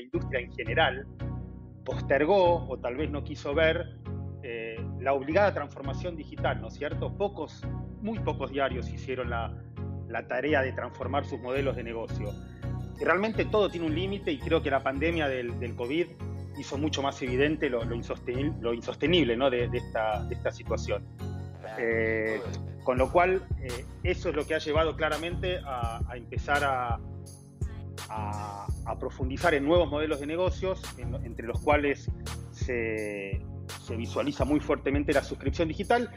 la industria en general postergó o tal vez no quiso ver eh, la obligada transformación digital, ¿no es cierto? Pocos, muy pocos diarios hicieron la, tarea de transformar sus modelos de negocio. Y realmente todo tiene un límite y creo que la pandemia del, del COVID hizo mucho más evidente lo, insostenible, ¿no? de, esta, esta, situación. Eh, con lo cual, eh, eso es lo que ha llevado claramente a, empezar a, a, profundizar en nuevos modelos de negocios, entre los cuales se, se, visualiza muy fuertemente la suscripción digital.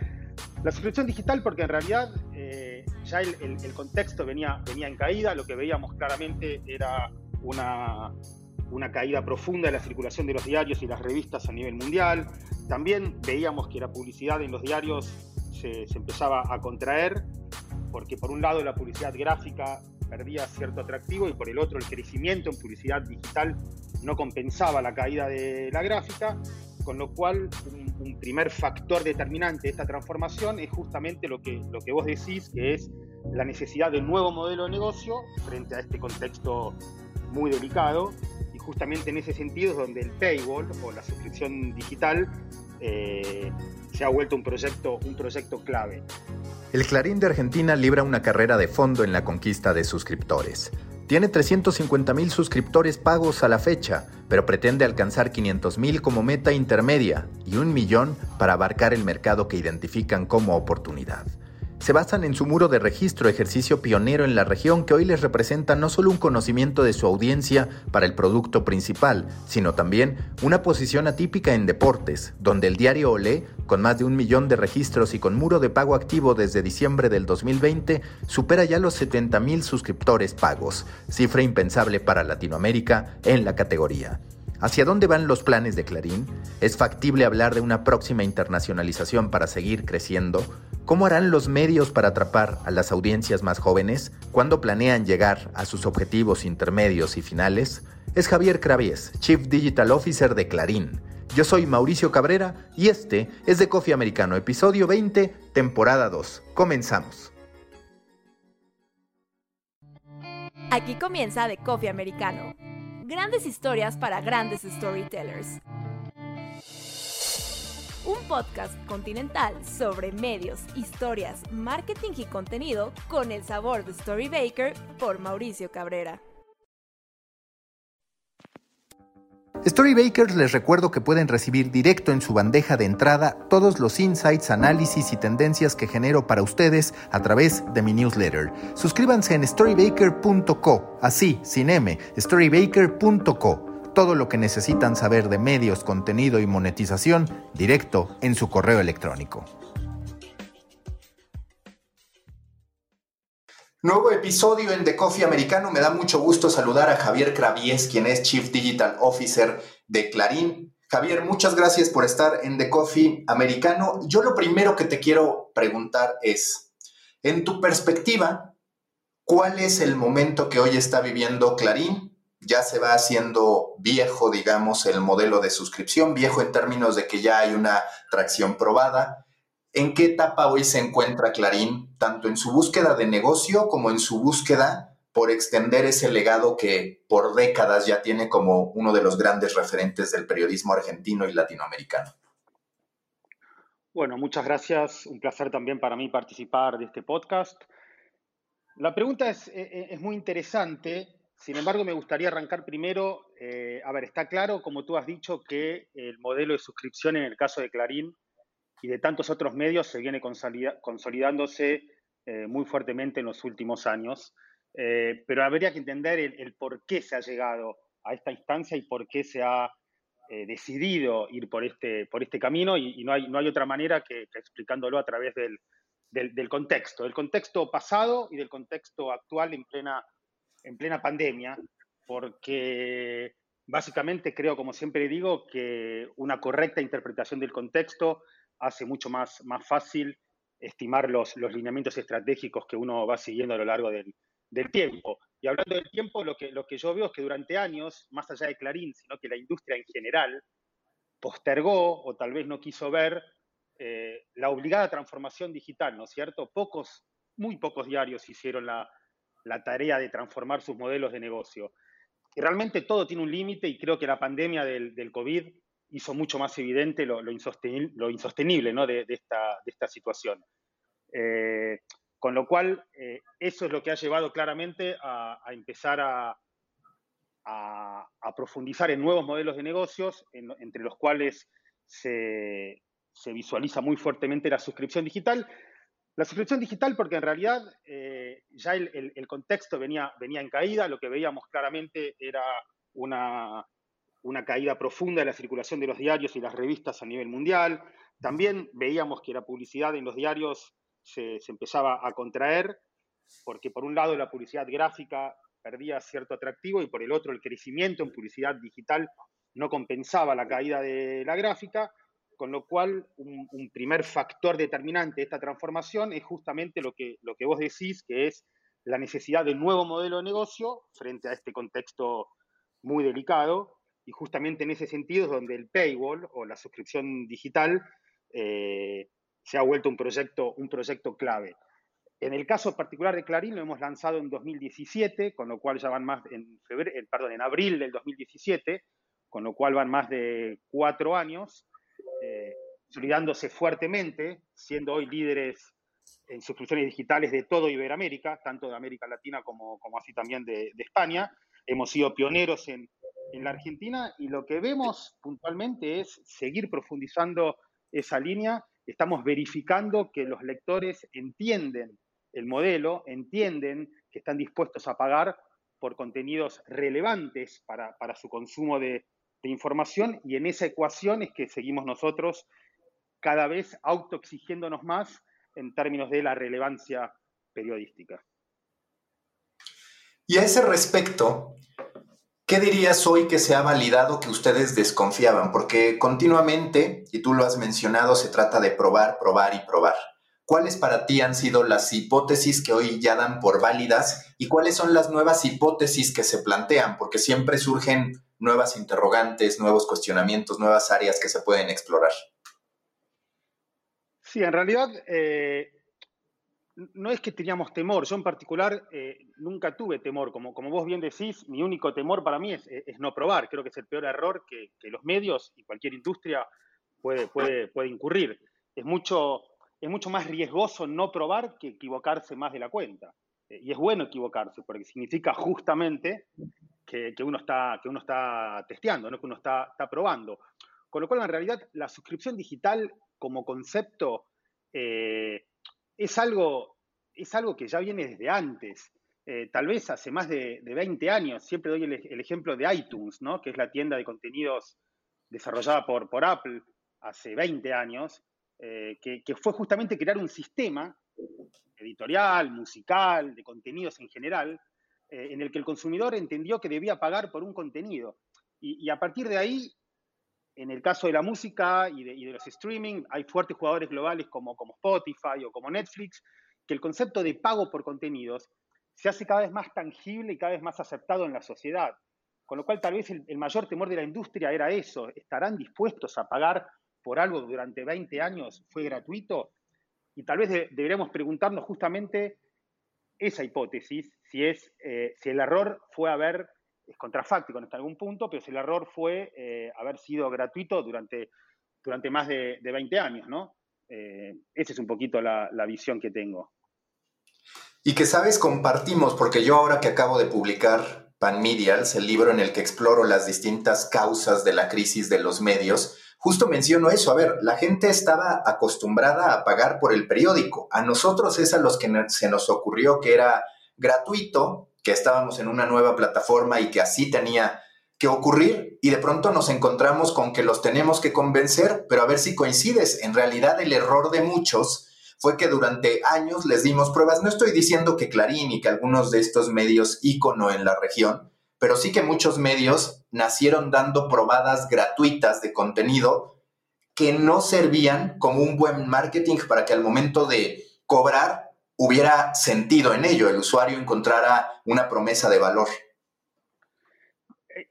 La suscripción digital porque en realidad eh, ya el, el, contexto venía, venía en caída, lo que veíamos claramente era una, una caída profunda de la circulación de los diarios y las revistas a nivel mundial. También veíamos que la publicidad en los diarios se, empezaba a contraer, porque por un lado la publicidad gráfica perdía cierto atractivo y por el otro el crecimiento en publicidad digital no compensaba la caída de la gráfica, con lo cual un, primer factor determinante de esta transformación es justamente lo que, lo que vos decís, que es la necesidad de un nuevo modelo de negocio frente a este contexto muy delicado. Justamente en ese sentido es donde el paywall o la suscripción digital eh, se ha vuelto un proyecto, un proyecto clave. El Clarín de Argentina libra una carrera de fondo en la conquista de suscriptores. Tiene 350.000 suscriptores pagos a la fecha, pero pretende alcanzar 500.000 como meta intermedia y un millón para abarcar el mercado que identifican como oportunidad se basan en su muro de registro, ejercicio pionero en la región que hoy les representa no solo un conocimiento de su audiencia para el producto principal, sino también una posición atípica en deportes, donde el diario Olé, con más de un millón de registros y con muro de pago activo desde diciembre del 2020, supera ya los 70.000 suscriptores pagos, cifra impensable para Latinoamérica en la categoría. ¿Hacia dónde van los planes de Clarín? ¿Es factible hablar de una próxima internacionalización para seguir creciendo? ¿Cómo harán los medios para atrapar a las audiencias más jóvenes? ¿Cuándo planean llegar a sus objetivos intermedios y finales? Es Javier Cravies, Chief Digital Officer de Clarín. Yo soy Mauricio Cabrera y este es de Coffee Americano, episodio 20, temporada 2. Comenzamos. Aquí comienza de Coffee Americano Grandes historias para grandes storytellers. Un podcast continental sobre medios, historias, marketing y contenido con el sabor de Storybaker por Mauricio Cabrera. Storybakers les recuerdo que pueden recibir directo en su bandeja de entrada todos los insights, análisis y tendencias que genero para ustedes a través de mi newsletter. Suscríbanse en storybaker.co, así, sin M, storybaker.co. Todo lo que necesitan saber de medios, contenido y monetización directo en su correo electrónico. Nuevo episodio en The Coffee Americano. Me da mucho gusto saludar a Javier Cravies, quien es Chief Digital Officer de Clarín. Javier, muchas gracias por estar en The Coffee Americano. Yo lo primero que te quiero preguntar es, en tu perspectiva, ¿cuál es el momento que hoy está viviendo Clarín? Ya se va haciendo viejo, digamos, el modelo de suscripción, viejo en términos de que ya hay una tracción probada ¿En qué etapa hoy se encuentra Clarín, tanto en su búsqueda de negocio como en su búsqueda por extender ese legado que por décadas ya tiene como uno de los grandes referentes del periodismo argentino y latinoamericano? Bueno, muchas gracias. Un placer también para mí participar de este podcast. La pregunta es, e, e, es muy interesante. Sin embargo, me gustaría arrancar primero. Eh, a ver, está claro, como tú has dicho, que el modelo de suscripción en el caso de Clarín y de tantos otros medios se viene consolidándose eh, muy fuertemente en los últimos años. Eh, pero habría que entender el, por qué se ha llegado a esta instancia y por qué se ha decidido ir por este, por este camino y, no, hay, no hay otra manera que, explicándolo a través del, del, contexto, del contexto pasado y del contexto actual en plena, en plena pandemia, porque básicamente creo, como siempre digo, que una correcta interpretación del contexto hace mucho más, más fácil estimar los, los lineamientos estratégicos que uno va siguiendo a lo largo del, del tiempo. Y hablando del tiempo, lo que, lo que yo veo es que durante años, más allá de Clarín, sino que la industria en general postergó o tal vez no quiso ver eh, la obligada transformación digital, ¿no es cierto? Pocos, muy pocos diarios hicieron la, la, tarea de transformar sus modelos de negocio. realmente todo tiene un límite y creo que la pandemia del, COVID hizo mucho más evidente lo, insostenible, de, esta, situación. Eh, con lo cual, eh, eso es lo que ha llevado claramente a, empezar a, profundizar en nuevos modelos de negocios, entre los cuales se, visualiza muy fuertemente la suscripción digital. La suscripción digital porque en realidad eh, ya el, el, contexto venía, venía en caída, lo que veíamos claramente era una, una caída profunda de la circulación de los diarios y las revistas a nivel mundial. También veíamos que la publicidad en los diarios se, empezaba a contraer, porque por un lado la publicidad gráfica perdía cierto atractivo y por el otro el crecimiento en publicidad digital no compensaba la caída de la gráfica, con lo cual un, primer factor determinante de esta transformación es justamente lo que, lo que vos decís, que es la necesidad de un nuevo modelo de negocio frente a este contexto muy delicado y justamente en ese sentido es donde el paywall o la suscripción digital eh, se ha vuelto un proyecto, un proyecto clave. En el caso particular de Clarín lo hemos lanzado en 2017, con lo cual ya van más en febrero, eh, perdón, en abril del 2017, con lo cual van más de cuatro años, eh, consolidándose fuertemente, siendo hoy líderes en suscripciones digitales de todo Iberoamérica, tanto de América Latina como, así también de, de España. Hemos sido pioneros en, en la Argentina y lo que vemos puntualmente es seguir profundizando esa línea. Estamos verificando que los lectores entienden el modelo, entienden que están dispuestos a pagar por contenidos relevantes para, su consumo de, información y en esa ecuación es que seguimos nosotros cada vez autoexigiéndonos más en términos de la relevancia periodística. Y a ese respecto, ¿Qué dirías hoy que se ha validado que ustedes desconfiaban? Porque continuamente, y tú lo has mencionado, se trata de probar, probar y probar. ¿Cuáles para ti han sido las hipótesis que hoy ya dan por válidas y cuáles son las nuevas hipótesis que se plantean? Porque siempre surgen nuevas interrogantes, nuevos cuestionamientos, nuevas áreas que se pueden explorar. Sí, en realidad eh, no es que teníamos temor, yo en particular eh, nunca tuve temor, como, como vos bien decís, mi único temor para mí es, no probar, creo que es el peor error que, los medios y cualquier industria puede, puede, puede incurrir. Es mucho, es mucho más riesgoso no probar que equivocarse más de la cuenta. Eh, y es bueno equivocarse, porque significa justamente que, uno, está, que uno está testeando, ¿no? que uno está, está probando. Con lo cual, en realidad, la suscripción digital como concepto... Eh, es algo, es algo que ya viene desde antes. Eh, tal vez hace más de, 20 años, siempre doy el, ejemplo de iTunes, ¿no? que es la tienda de contenidos desarrollada por, por Apple hace 20 años, eh, que, fue justamente crear un sistema editorial, musical, de contenidos en general, eh, en el que el consumidor entendió que debía pagar por un contenido. y a partir de ahí en el caso de la música y de, los streaming, hay fuertes jugadores globales como, Spotify o como Netflix, que el concepto de pago por contenidos se hace cada vez más tangible y cada vez más aceptado en la sociedad. Con lo cual, tal vez el, mayor temor de la industria era eso. ¿Estarán dispuestos a pagar por algo que durante 20 años fue gratuito? Y tal vez deberíamos preguntarnos justamente esa hipótesis, si, es, eh, si el error fue haber es contrafáctico en algún punto, pero si el error fue eh, haber sido gratuito durante, durante más de, 20 años, ¿no? Eh, esa es un poquito la, visión que tengo. Y que sabes, compartimos, porque yo ahora que acabo de publicar Pan Medials, el libro en el que exploro las distintas causas de la crisis de los medios, justo menciono eso. A ver, la gente estaba acostumbrada a pagar por el periódico. A nosotros es a los que se nos ocurrió que era gratuito que estábamos en una nueva plataforma y que así tenía que ocurrir y de pronto nos encontramos con que los tenemos que convencer, pero a ver si coincides. En realidad el error de muchos fue que durante años les dimos pruebas. No estoy diciendo que Clarín y que algunos de estos medios ícono en la región, pero sí que muchos medios nacieron dando probadas gratuitas de contenido que no servían como un buen marketing para que al momento de cobrar hubiera sentido en ello, el usuario encontrara una promesa de valor.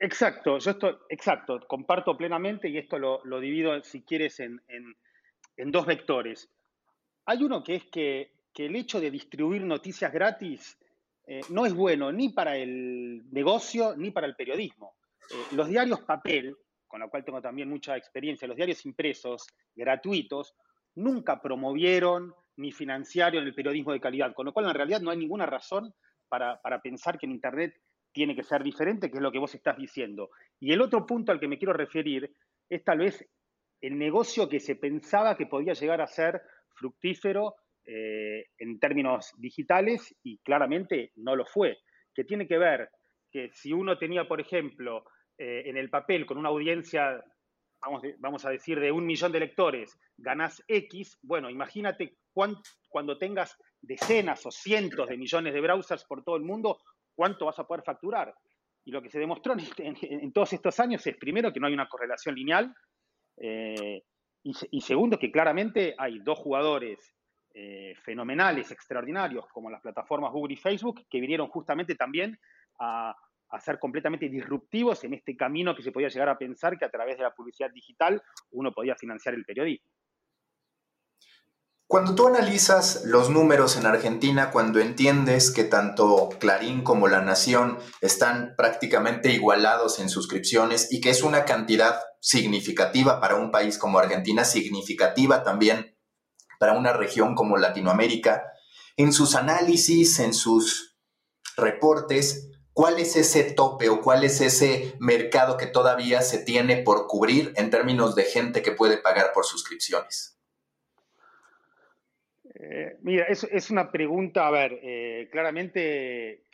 Exacto, yo esto, exacto, comparto plenamente y esto lo, divido, si quieres, en, dos vectores. Hay uno que es que, el hecho de distribuir noticias gratis eh, no es bueno ni para el negocio ni para el periodismo. Eh, los diarios papel, con lo cual tengo también mucha experiencia, los diarios impresos, gratuitos, nunca promovieron ni financiaron el periodismo de calidad, con lo cual en realidad no hay ninguna razón para, para pensar que en Internet tiene que ser diferente, que es lo que vos estás diciendo. Y el otro punto al que me quiero referir es tal vez el negocio que se pensaba que podía llegar a ser fructífero eh, en términos digitales y claramente no lo fue, que tiene que ver que si uno tenía, por ejemplo, eh, en el papel con una audiencia, vamos, vamos, a decir, de un millón de lectores, ganás X, bueno, imagínate cuando tengas decenas o cientos de millones de browsers por todo el mundo, cuánto vas a poder facturar. Y lo que se demostró en, todos estos años es, primero, que no hay una correlación lineal, eh, y, segundo, que claramente hay dos jugadores eh, fenomenales, extraordinarios, como las plataformas Google y Facebook, que vinieron justamente también a, ser completamente disruptivos en este camino que se podía llegar a pensar que a través de la publicidad digital uno podía financiar el periodismo. Cuando tú analizas los números en Argentina, cuando entiendes que tanto Clarín como La Nación están prácticamente igualados en suscripciones y que es una cantidad significativa para un país como Argentina, significativa también para una región como Latinoamérica, en sus análisis, en sus reportes, ¿cuál es ese tope o cuál es ese mercado que todavía se tiene por cubrir en términos de gente que puede pagar por suscripciones? Eh, mira, es, una pregunta, a ver, eh, claramente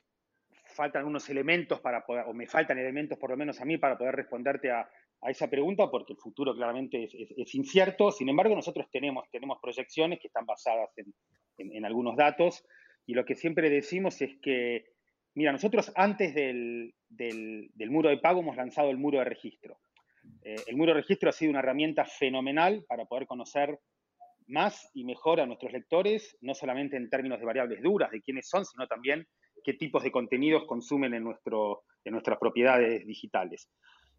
faltan unos elementos para poder, o me faltan elementos por lo menos a mí para poder responderte a, a esa pregunta porque el futuro claramente es, incierto. Sin embargo, nosotros tenemos, proyecciones que están basadas en, algunos datos y lo que siempre decimos es que, mira, nosotros antes del, muro de pago hemos lanzado el muro de registro. Eh, el muro de registro ha sido una herramienta fenomenal para poder conocer más y mejor a nuestros lectores, no solamente en términos de variables duras, de quiénes son, sino también qué tipos de contenidos consumen en nuestras propiedades digitales.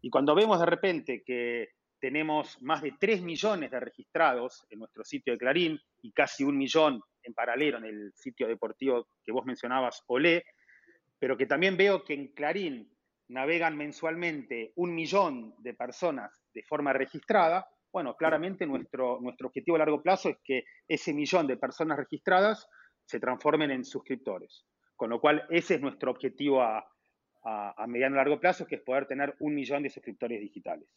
Y cuando vemos de repente que tenemos más de 3 millones de registrados en nuestro sitio de Clarín y casi un millón en paralelo en el sitio deportivo que vos mencionabas, Olé, pero que también veo que en Clarín navegan mensualmente un millón de personas de forma registrada, bueno, claramente nuestro, nuestro objetivo a largo plazo es que ese millón de personas registradas se transformen en suscriptores. Con lo cual, ese es nuestro objetivo a, a, mediano y largo plazo, que es poder tener un millón de suscriptores digitales.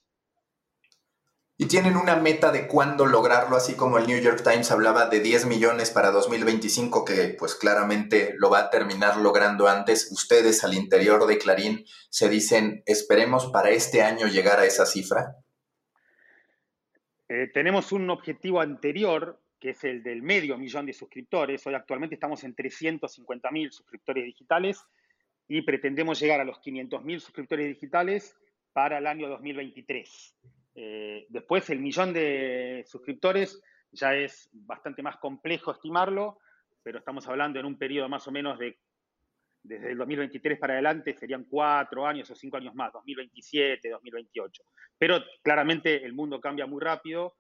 ¿Y tienen una meta de cuándo lograrlo, así como el New York Times hablaba de 10 millones para 2025, que pues claramente lo va a terminar logrando antes? Ustedes al interior de Clarín se dicen, esperemos para este año llegar a esa cifra. Eh, tenemos un objetivo anterior, que es el del medio millón de suscriptores. Hoy actualmente estamos en 350 mil suscriptores digitales y pretendemos llegar a los 500.000 suscriptores digitales para el año 2023. Eh, después, el millón de suscriptores ya es bastante más complejo estimarlo, pero estamos hablando en un periodo más o menos de, desde el 2023 para adelante, serían cuatro años o cinco años más, 2027, 2028. Pero claramente el mundo cambia muy rápido.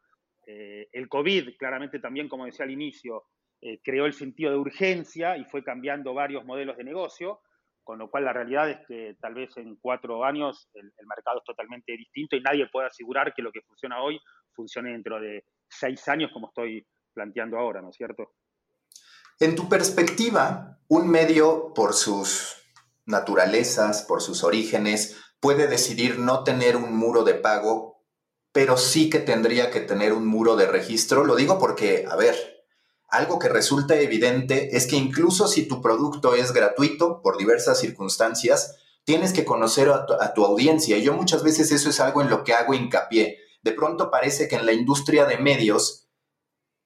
Eh, el COVID, claramente también, como decía al inicio, eh, creó el sentido de urgencia y fue cambiando varios modelos de negocio con lo cual la realidad es que tal vez en cuatro años el, mercado es totalmente distinto y nadie puede asegurar que lo que funciona hoy funcione dentro de seis años como estoy planteando ahora, ¿no es cierto? En tu perspectiva, un medio por sus naturalezas, por sus orígenes, puede decidir no tener un muro de pago, pero sí que tendría que tener un muro de registro. Lo digo porque, a ver, algo que resulta evidente es que incluso si tu producto es gratuito por diversas circunstancias, tienes que conocer a tu, audiencia. Y yo muchas veces eso es algo en lo que hago hincapié. De pronto parece que en la industria de medios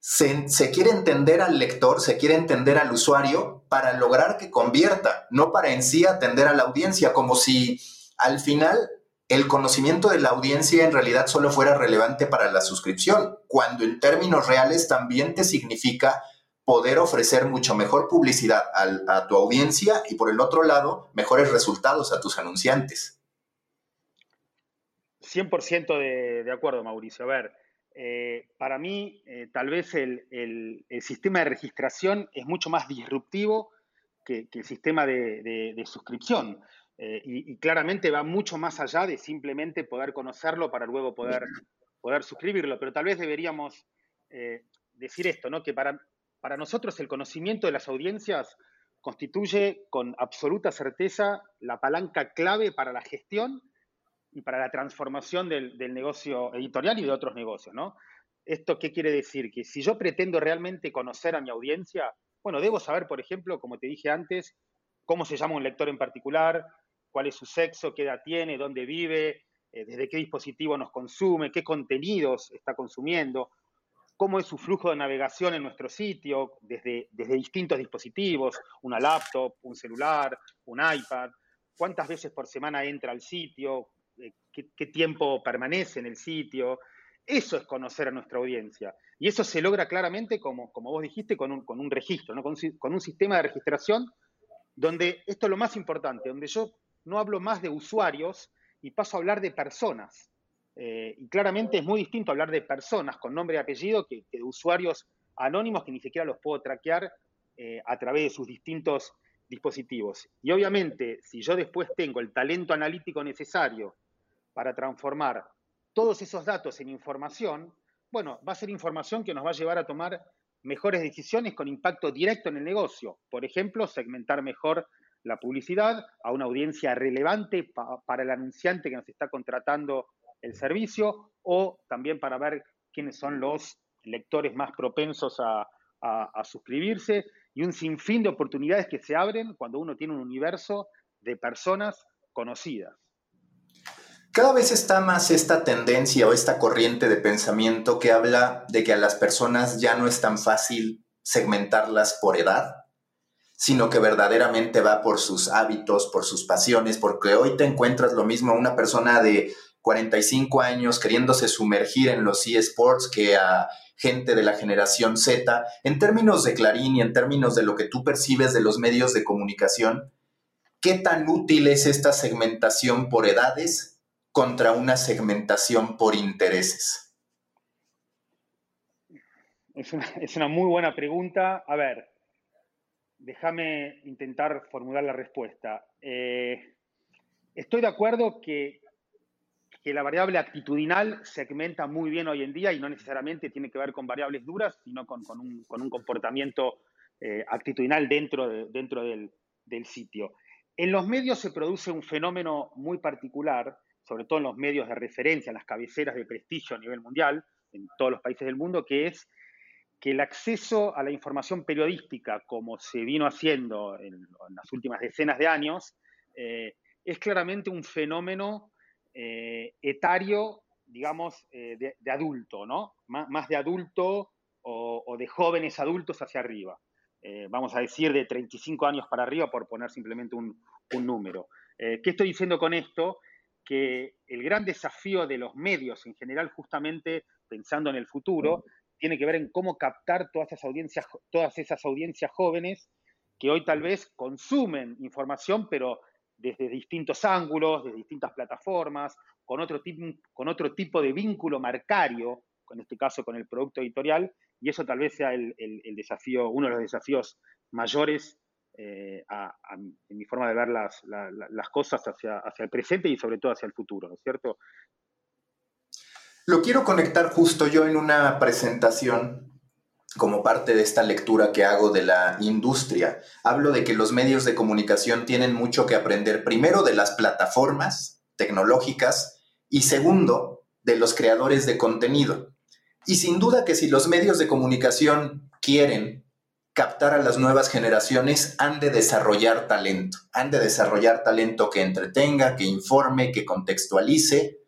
se, se, quiere entender al lector, se quiere entender al usuario para lograr que convierta, no para en sí atender a la audiencia, como si al final el conocimiento de la audiencia en realidad solo fuera relevante para la suscripción, cuando en términos reales también te significa poder ofrecer mucho mejor publicidad a, tu audiencia y por el otro lado, mejores resultados a tus anunciantes. 100% de, de, acuerdo, Mauricio. A ver, eh, para mí, eh, tal vez el, el sistema de registración es mucho más disruptivo que, el sistema de, suscripción. Eh, y, claramente va mucho más allá de simplemente poder conocerlo para luego poder, poder suscribirlo. Pero tal vez deberíamos eh, decir esto, ¿no? que para, para nosotros el conocimiento de las audiencias constituye con absoluta certeza la palanca clave para la gestión y para la transformación del, del negocio editorial y de otros negocios. ¿no? ¿Esto qué quiere decir? Que si yo pretendo realmente conocer a mi audiencia, bueno, debo saber, por ejemplo, como te dije antes, cómo se llama un lector en particular, cuál es su sexo, qué edad tiene, dónde vive, eh, desde qué dispositivo nos consume, qué contenidos está consumiendo, cómo es su flujo de navegación en nuestro sitio, desde, desde distintos dispositivos, una laptop, un celular, un iPad, cuántas veces por semana entra al sitio, eh, qué tiempo permanece en el sitio, eso es conocer a nuestra audiencia. Y eso se logra claramente, como, como vos dijiste, con un, con un registro, ¿no? con, un sistema de registración donde esto es lo más importante, donde yo no hablo más de usuarios y paso a hablar de personas. Eh, y claramente es muy distinto hablar de personas con nombre y apellido que, de usuarios anónimos que ni siquiera los puedo traquear eh, a través de sus distintos dispositivos. Y obviamente, si yo después tengo el talento analítico necesario para transformar todos esos datos en información, bueno, va a ser información que nos va a llevar a tomar mejores decisiones con impacto directo en el negocio. Por ejemplo, segmentar mejor la publicidad a una audiencia relevante para el anunciante que nos está contratando el servicio o también para ver quiénes son los lectores más propensos a, a suscribirse y un sinfín de oportunidades que se abren cuando uno tiene un universo de personas conocidas. Cada vez está más esta tendencia o esta corriente de pensamiento que habla de que a las personas ya no es tan fácil segmentarlas por edad, sino que verdaderamente va por sus hábitos, por sus pasiones, porque hoy te encuentras lo mismo a una persona de 45 años queriéndose sumergir en los eSports que a gente de la generación Z, en términos de Clarín y en términos de lo que tú percibes de los medios de comunicación, ¿qué tan útil es esta segmentación por edades contra una segmentación por intereses? Es una, muy buena pregunta. A ver, déjame intentar formular la respuesta. Eh, estoy de acuerdo que, que, la variable actitudinal segmenta muy bien hoy en día y no necesariamente tiene que ver con variables duras, sino con, un, comportamiento eh, actitudinal dentro, del, del sitio. En los medios se produce un fenómeno muy particular sobre todo en los medios de referencia, en las cabeceras de prestigio a nivel mundial, en todos los países del mundo, que es que el acceso a la información periodística, como se vino haciendo en, las últimas decenas de años, eh, es claramente un fenómeno eh, etario, digamos, eh, de, adulto, ¿no? más de adulto o, de jóvenes adultos hacia arriba. vamos a decir de 35 años para arriba, por poner simplemente un, un número. ¿Qué estoy diciendo con esto? que el gran desafío de los medios en general, justamente pensando en el futuro, tiene que ver en cómo captar todas esas audiencias, todas esas audiencias jóvenes que hoy tal vez consumen información, pero desde distintos ángulos, de distintas plataformas, con otro, tipo, con otro tipo de vínculo marcario, en este caso con el producto editorial, y eso tal vez sea el desafío, uno de los desafíos mayores eh, en mi forma de ver las, cosas hacia, hacia, el presente y sobre todo hacia el futuro, ¿no es cierto? Lo quiero conectar justo yo en una presentación como parte de esta lectura que hago de la industria. Hablo de que los medios de comunicación tienen mucho que aprender, primero de las plataformas tecnológicas y segundo, de los creadores de contenido. Y sin duda que si los medios de comunicación quieren captar a las nuevas generaciones, han de desarrollar talento, han de desarrollar talento que entretenga, que informe, que contextualice,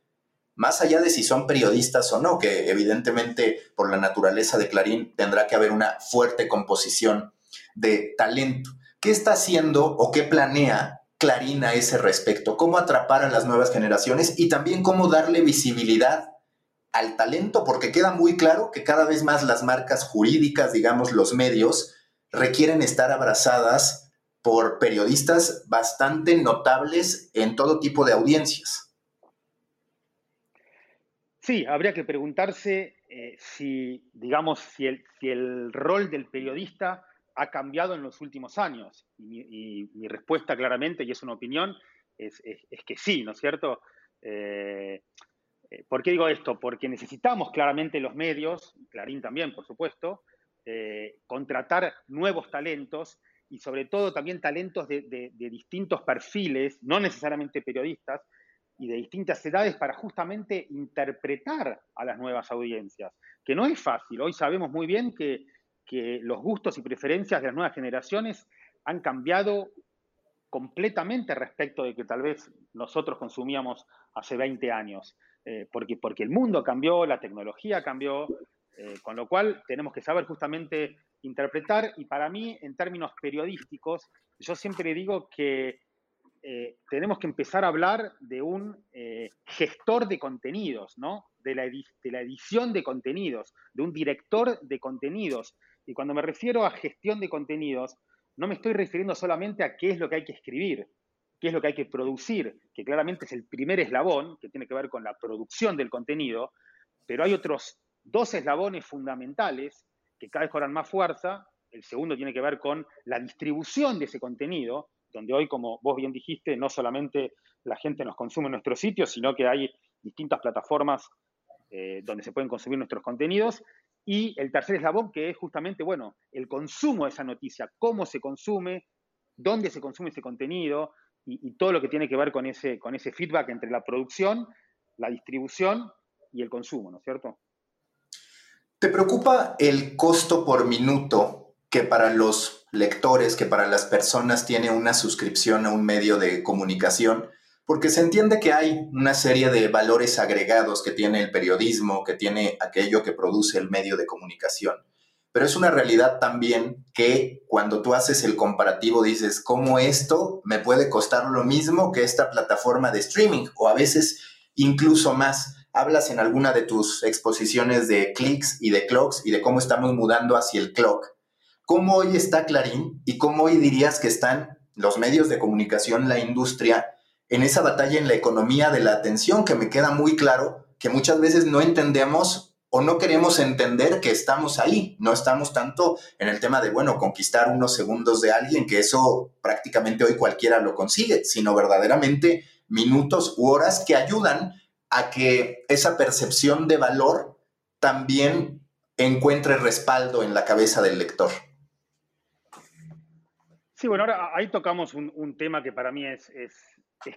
más allá de si son periodistas o no, que evidentemente por la naturaleza de Clarín tendrá que haber una fuerte composición de talento. ¿Qué está haciendo o qué planea Clarín a ese respecto? ¿Cómo atrapar a las nuevas generaciones y también cómo darle visibilidad al talento? Porque queda muy claro que cada vez más las marcas jurídicas, digamos los medios, requieren estar abrazadas por periodistas bastante notables en todo tipo de audiencias. Sí, habría que preguntarse eh, si, digamos, si el, rol del periodista ha cambiado en los últimos años. Y mi, respuesta claramente, y es una opinión, es, que sí, ¿no es cierto? Eh, eh, ¿Por qué digo esto? Porque necesitamos claramente los medios, Clarín también, por supuesto, contratar nuevos talentos y sobre todo también talentos de, distintos perfiles, no necesariamente periodistas, y de distintas edades para justamente interpretar a las nuevas audiencias, que no es fácil. Hoy sabemos muy bien que, los gustos y preferencias de las nuevas generaciones han cambiado completamente respecto de que tal vez nosotros consumíamos hace 20 años, eh, porque, porque el mundo cambió, la tecnología cambió, eh, con lo cual tenemos que saber justamente interpretar y para mí, en términos periodísticos, yo siempre digo que eh, tenemos que empezar a hablar de un eh, gestor de contenidos, ¿no? De la, de la, edición de contenidos, de un director de contenidos. Y cuando me refiero a gestión de contenidos, no me estoy refiriendo solamente a qué es lo que hay que escribir, qué es lo que hay que producir, que claramente es el primer eslabón, que tiene que ver con la producción del contenido, pero hay otros dos eslabones fundamentales que cada vez cobran más fuerza. El segundo tiene que ver con la distribución de ese contenido, donde hoy, como vos bien dijiste, no solamente la gente nos consume en nuestros sitios, sino que hay distintas plataformas eh, donde se pueden consumir nuestros contenidos. Y el tercer eslabón, que es justamente, bueno, el consumo de esa noticia, cómo se consume, dónde se consume ese contenido y, y todo lo que tiene que ver con ese, con ese feedback entre la producción, la distribución y el consumo, ¿no es cierto? ¿Te preocupa el costo por minuto que para los lectores, que para las personas tiene una suscripción a un medio de comunicación? Porque se entiende que hay una serie de valores agregados que tiene el periodismo, que tiene aquello que produce el medio de comunicación. Pero es una realidad también que cuando tú haces el comparativo dices, ¿cómo esto me puede costar lo mismo que esta plataforma de streaming? O a veces incluso más hablas en alguna de tus exposiciones de clics y de clocks y de cómo estamos mudando hacia el clock. ¿Cómo hoy está Clarín y cómo hoy dirías que están los medios de comunicación, la industria, en esa batalla en la economía de la atención que me queda muy claro que muchas veces no entendemos o no queremos entender que estamos ahí, no estamos tanto en el tema de, bueno, conquistar unos segundos de alguien, que eso prácticamente hoy cualquiera lo consigue, sino verdaderamente minutos u horas que ayudan a que esa percepción de valor también encuentre respaldo en la cabeza del lector. Sí, bueno, ahora ahí tocamos un, tema que para mí es,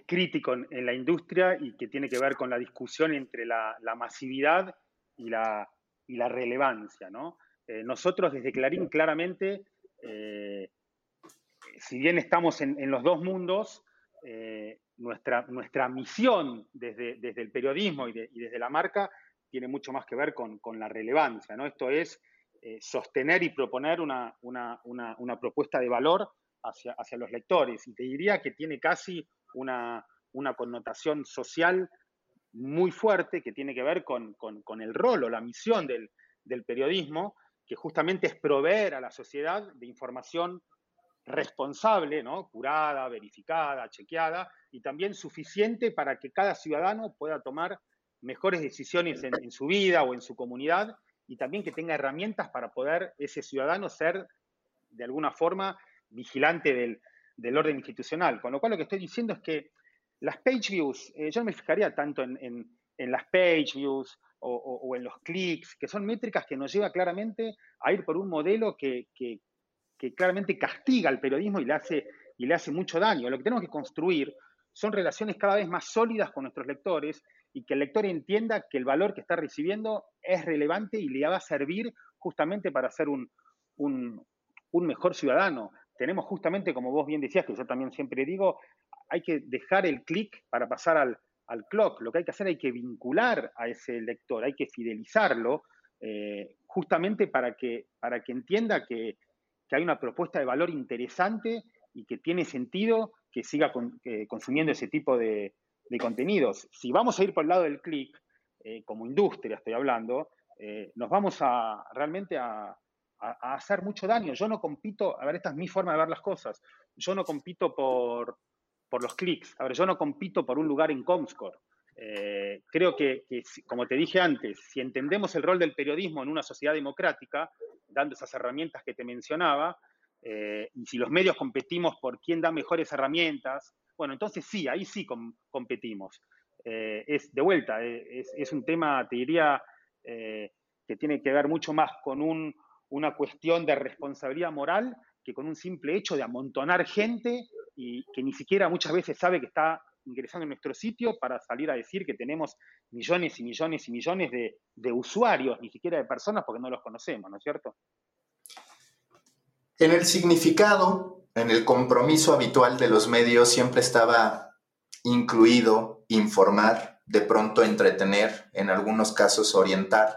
crítico en, la industria y que tiene que ver con la discusión entre la, masividad y la, relevancia. ¿no? Eh, nosotros desde Clarín claramente, eh, si bien estamos en, los dos mundos, eh, nuestra, nuestra misión desde, desde el periodismo y, desde la marca tiene mucho más que ver con, la relevancia. ¿no? Esto es sostener y proponer una, propuesta de valor hacia, hacia, los lectores. Y te diría que tiene casi una, connotación social muy fuerte que tiene que ver con, el rol o la misión del, del periodismo, que justamente es proveer a la sociedad de información responsable, ¿no? curada, verificada, chequeada, y también suficiente para que cada ciudadano pueda tomar mejores decisiones en, su vida o en su comunidad, y también que tenga herramientas para poder ese ciudadano ser, de alguna forma, vigilante del, orden institucional. Con lo cual lo que estoy diciendo es que las page views, eh, yo no me fijaría tanto en, las page views o, en los clics, que son métricas que nos lleva claramente a ir por un modelo que, claramente castiga al periodismo y le hace mucho daño. Lo que tenemos que construir son relaciones cada vez más sólidas con nuestros lectores y que el lector entienda que el valor que está recibiendo es relevante y le va a servir justamente para ser un, mejor ciudadano. Tenemos justamente, como vos bien decías, que yo también siempre digo, hay que dejar el clic para pasar al, clock. Lo que hay que hacer hay que vincular a ese lector, hay que fidelizarlo, eh, justamente para que, para que entienda que, que hay una propuesta de valor interesante y que tiene sentido que siga consumiendo ese tipo de, contenidos. Si vamos a ir por el lado del clic, eh, como industria estoy hablando, eh, nos vamos a realmente a, hacer mucho daño. Yo no compito, a ver, esta es mi forma de ver las cosas, yo no compito por, por los clics, a ver, yo no compito por un lugar en Comscore. Eh, creo que, como te dije antes, si entendemos el rol del periodismo en una sociedad democrática, dando esas herramientas que te mencionaba, eh, y si los medios competimos por quién da mejores herramientas, bueno, entonces sí, ahí sí competimos. Eh, es de vuelta, es, es, un tema, te diría, que tiene que ver mucho más con un, una cuestión de responsabilidad moral que con un simple hecho de amontonar gente y que ni siquiera muchas veces sabe que está ingresando en nuestro sitio para salir a decir que tenemos millones y millones y millones de, de usuarios, ni siquiera de personas, porque no los conocemos, ¿no es cierto? En el significado, en el compromiso habitual de los medios siempre estaba incluido informar, de pronto entretener, en algunos casos orientar,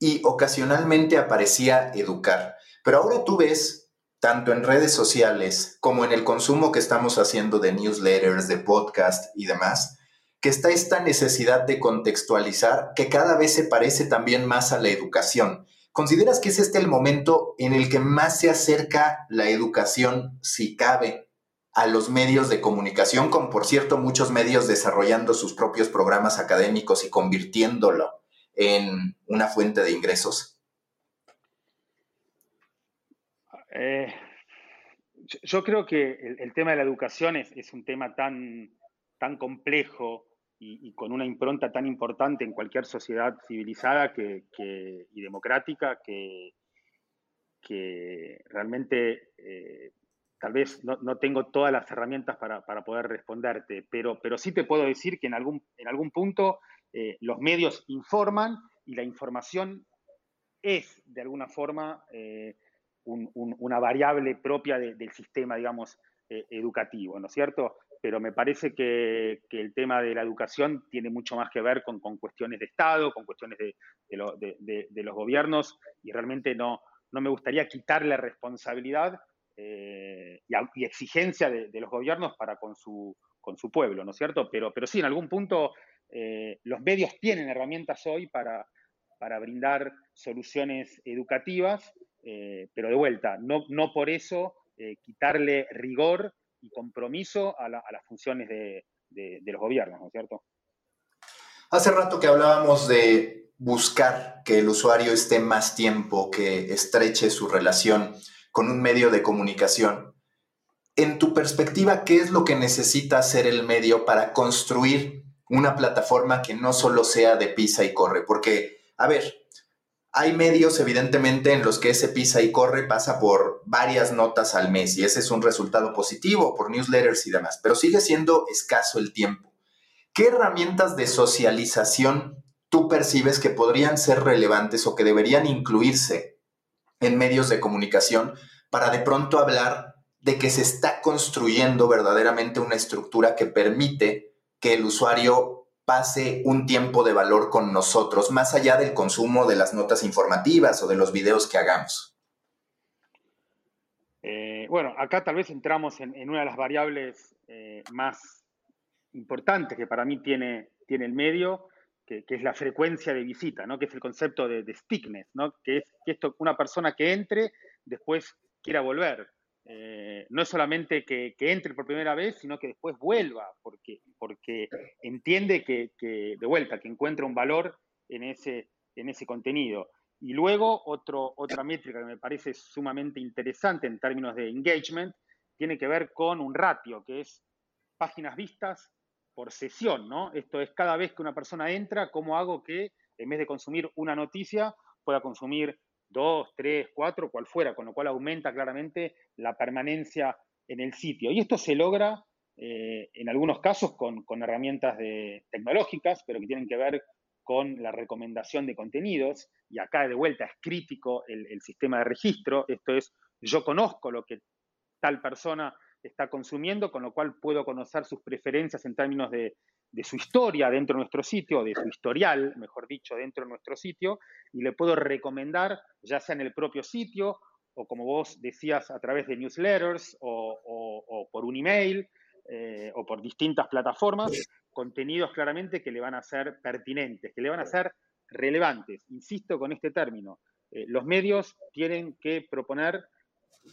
y ocasionalmente aparecía educar. Pero ahora tú ves, tanto en redes sociales como en el consumo que estamos haciendo de newsletters, de podcast y demás, que está esta necesidad de contextualizar que cada vez se parece también más a la educación. ¿Consideras que es este el momento en el que más se acerca la educación, si cabe, a los medios de comunicación, con por cierto muchos medios desarrollando sus propios programas académicos y convirtiéndolo en una fuente de ingresos? Eh, yo creo que el, tema de la educación es, un tema tan, tan complejo y, con una impronta tan importante en cualquier sociedad civilizada y democrática que, realmente eh, tal vez no, tengo todas las herramientas para, poder responderte, pero, pero sí te puedo decir que en algún, en algún punto eh, los medios informan y la información es de alguna forma eh, una variable propia del sistema, digamos, eh, educativo, ¿no es cierto? Pero me parece que, el tema de la educación tiene mucho más que ver con, cuestiones de Estado, con cuestiones de, los gobiernos, y realmente no, me gustaría quitarle responsabilidad y, exigencia de, los gobiernos para con su, pueblo, ¿no es cierto? Pero sí, en algún punto eh, los medios tienen herramientas hoy para, brindar soluciones educativas, eh, pero de vuelta, no, no por eso eh, quitarle rigor y compromiso a, las funciones de, los gobiernos, ¿no es cierto? Hace rato que hablábamos de buscar que el usuario esté más tiempo, que estreche su relación con un medio de comunicación. En tu perspectiva, ¿qué es lo que necesita hacer el medio para construir una plataforma que no solo sea de pisa y corre, porque, a ver, hay medios evidentemente en los que ese pisa y corre pasa por varias notas al mes y ese es un resultado positivo por newsletters y demás, pero sigue siendo escaso el tiempo. ¿Qué herramientas de socialización tú percibes que podrían ser relevantes o que deberían incluirse en medios de comunicación para de pronto hablar de que se está construyendo verdaderamente una estructura que permite que el usuario pase un tiempo de valor con nosotros, más allá del consumo de las notas informativas o de los videos que hagamos? Eh, bueno, acá tal vez entramos en, una de las variables eh, más importantes que para mí tiene, tiene el medio, que, es la frecuencia de visita, ¿no? que es el concepto de, stickness, ¿no? que es que esto, una persona que entre después quiera volver. Eh, no es solamente que, entre por primera vez, sino que después vuelva, porque, porque entiende que, de vuelta, que encuentra un valor en ese, en ese contenido. Y luego otro, otra métrica que me parece sumamente interesante en términos de engagement, tiene que ver con un ratio, que es páginas vistas por sesión, ¿no? Esto es cada vez que una persona entra, ¿cómo hago que en vez de consumir una noticia, pueda consumir dos, tres, cuatro, cual fuera, con lo cual aumenta claramente la permanencia en el sitio. Y esto se logra eh, en algunos casos con, herramientas tecnológicas, pero que tienen que ver con la recomendación de contenidos. Y acá de vuelta es crítico el, sistema de registro. Esto es, yo conozco lo que tal persona está consumiendo, con lo cual puedo conocer sus preferencias en términos de, de su historia dentro de nuestro sitio, de su historial, mejor dicho, dentro de nuestro sitio, y le puedo recomendar, ya sea en el propio sitio, o como vos decías, a través de newsletters, o, por un email, eh, o por distintas plataformas, contenidos claramente que le van a ser pertinentes, que le van a ser relevantes. Insisto con este término, eh, los medios tienen que proponer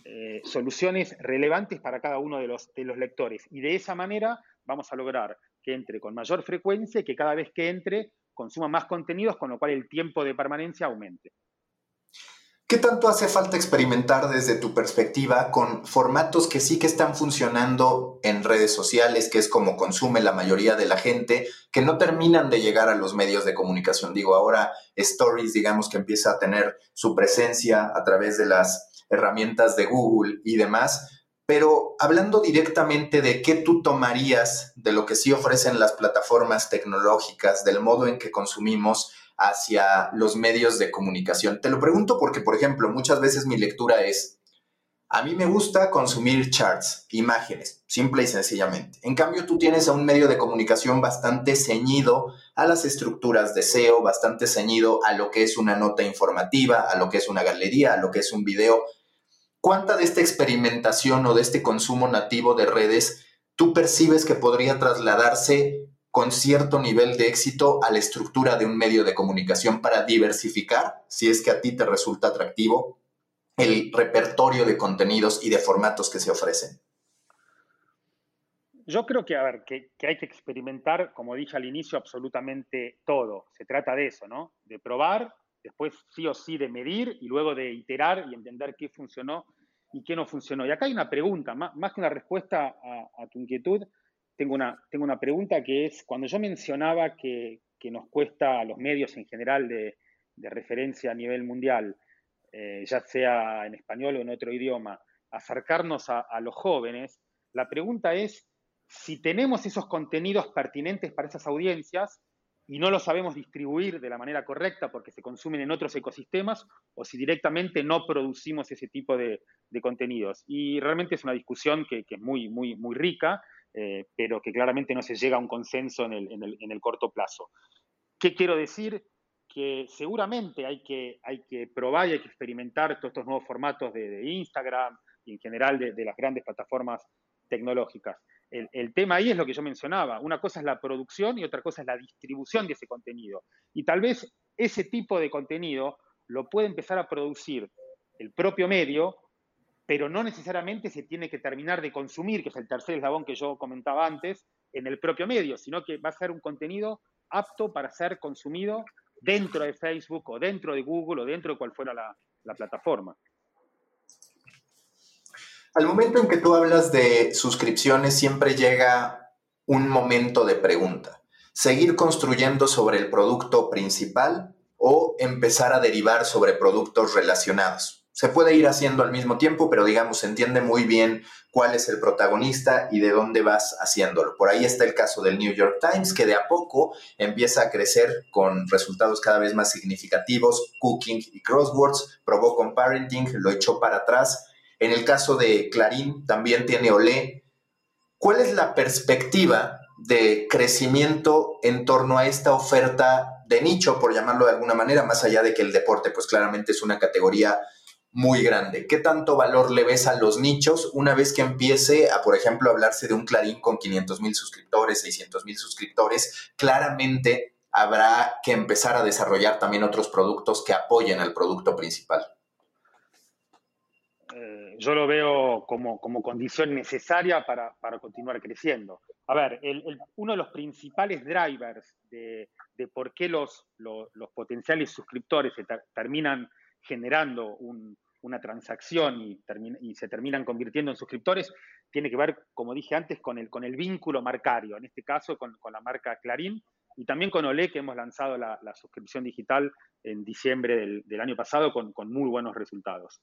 eh, soluciones relevantes para cada uno de los, de los lectores, y de esa manera vamos a lograr que entre con mayor frecuencia y que cada vez que entre consuma más contenidos, con lo cual el tiempo de permanencia aumente. ¿Qué tanto hace falta experimentar desde tu perspectiva con formatos que sí que están funcionando en redes sociales, que es como consume la mayoría de la gente, que no terminan de llegar a los medios de comunicación? Digo, ahora Stories, digamos que empieza a tener su presencia a través de las herramientas de Google y demás, pero hablando directamente de qué tú tomarías de lo que sí ofrecen las plataformas tecnológicas, del modo en que consumimos, hacia los medios de comunicación. Te lo pregunto porque, por ejemplo, muchas veces mi lectura es, a mí me gusta consumir charts, imágenes, simple y sencillamente. En cambio, tú tienes a un medio de comunicación bastante ceñido a las estructuras de SEO, bastante ceñido a lo que es una nota informativa, a lo que es una galería, a lo que es un video. ¿Cuánta de esta experimentación o de este consumo nativo de redes tú percibes que podría trasladarse con cierto nivel de éxito a la estructura de un medio de comunicación para diversificar, si es que a ti te resulta atractivo, el repertorio de contenidos y de formatos que se ofrecen? Yo creo que, hay que experimentar, como dije al inicio, absolutamente todo. Se trata de eso, ¿no? De probar, después sí o sí de medir y luego de iterar y entender qué funcionó y qué no funcionó. Y acá hay una pregunta, más, que una respuesta a tu inquietud, tengo una, tengo una pregunta que es, cuando yo mencionaba que, nos cuesta a los medios en general de, referencia a nivel mundial, eh, ya sea en español o en otro idioma, acercarnos a, los jóvenes, la pregunta es si tenemos esos contenidos pertinentes para esas audiencias y no los sabemos distribuir de la manera correcta porque se consumen en otros ecosistemas o si directamente no producimos ese tipo de, contenidos. Y realmente es una discusión que, es muy, muy, muy rica eh, pero que claramente no se llega a un consenso en el, corto plazo. ¿Qué quiero decir? Que seguramente hay que, hay que probar y hay que experimentar todos estos nuevos formatos de, Instagram y en general de, las grandes plataformas tecnológicas. El, el, tema ahí es lo que yo mencionaba. Una cosa es la producción y otra cosa es la distribución de ese contenido. Y tal vez ese tipo de contenido lo puede empezar a producir el propio medio pero no necesariamente se tiene que terminar de consumir, que es el tercer eslabón que yo comentaba antes, en el propio medio, sino que va a ser un contenido apto para ser consumido dentro de Facebook o dentro de Google o dentro de cual fuera la, plataforma. Al momento en que tú hablas de suscripciones, siempre llega un momento de pregunta. ¿Seguir construyendo sobre el producto principal o empezar a derivar sobre productos relacionados? se puede ir haciendo al mismo tiempo, pero digamos, se entiende muy bien cuál es el protagonista y de dónde vas haciéndolo. Por ahí está el caso del New York Times, que de a poco empieza a crecer con resultados cada vez más significativos. Cooking y Crosswords, probó con Parenting, lo echó para atrás. En el caso de Clarín, también tiene Olé. ¿Cuál es la perspectiva de crecimiento en torno a esta oferta de nicho, por llamarlo de alguna manera, más allá de que el deporte, pues claramente es una categoría muy grande. ¿Qué tanto valor le ves a los nichos una vez que empiece a, por ejemplo, hablarse de un Clarín con 500 mil suscriptores, 600 mil suscriptores? Claramente habrá que empezar a desarrollar también otros productos que apoyen al producto principal. Yo lo veo como, condición necesaria para, continuar creciendo. A ver, uno de los principales drivers de, por qué los, los, potenciales suscriptores se terminan generando una transacción y, y, se terminan convirtiendo en suscriptores, tiene que ver, como dije antes, con el, con el vínculo marcario, en este caso con, la marca Clarín y también con Olé, que hemos lanzado la, suscripción digital en diciembre del, año pasado con, muy buenos resultados.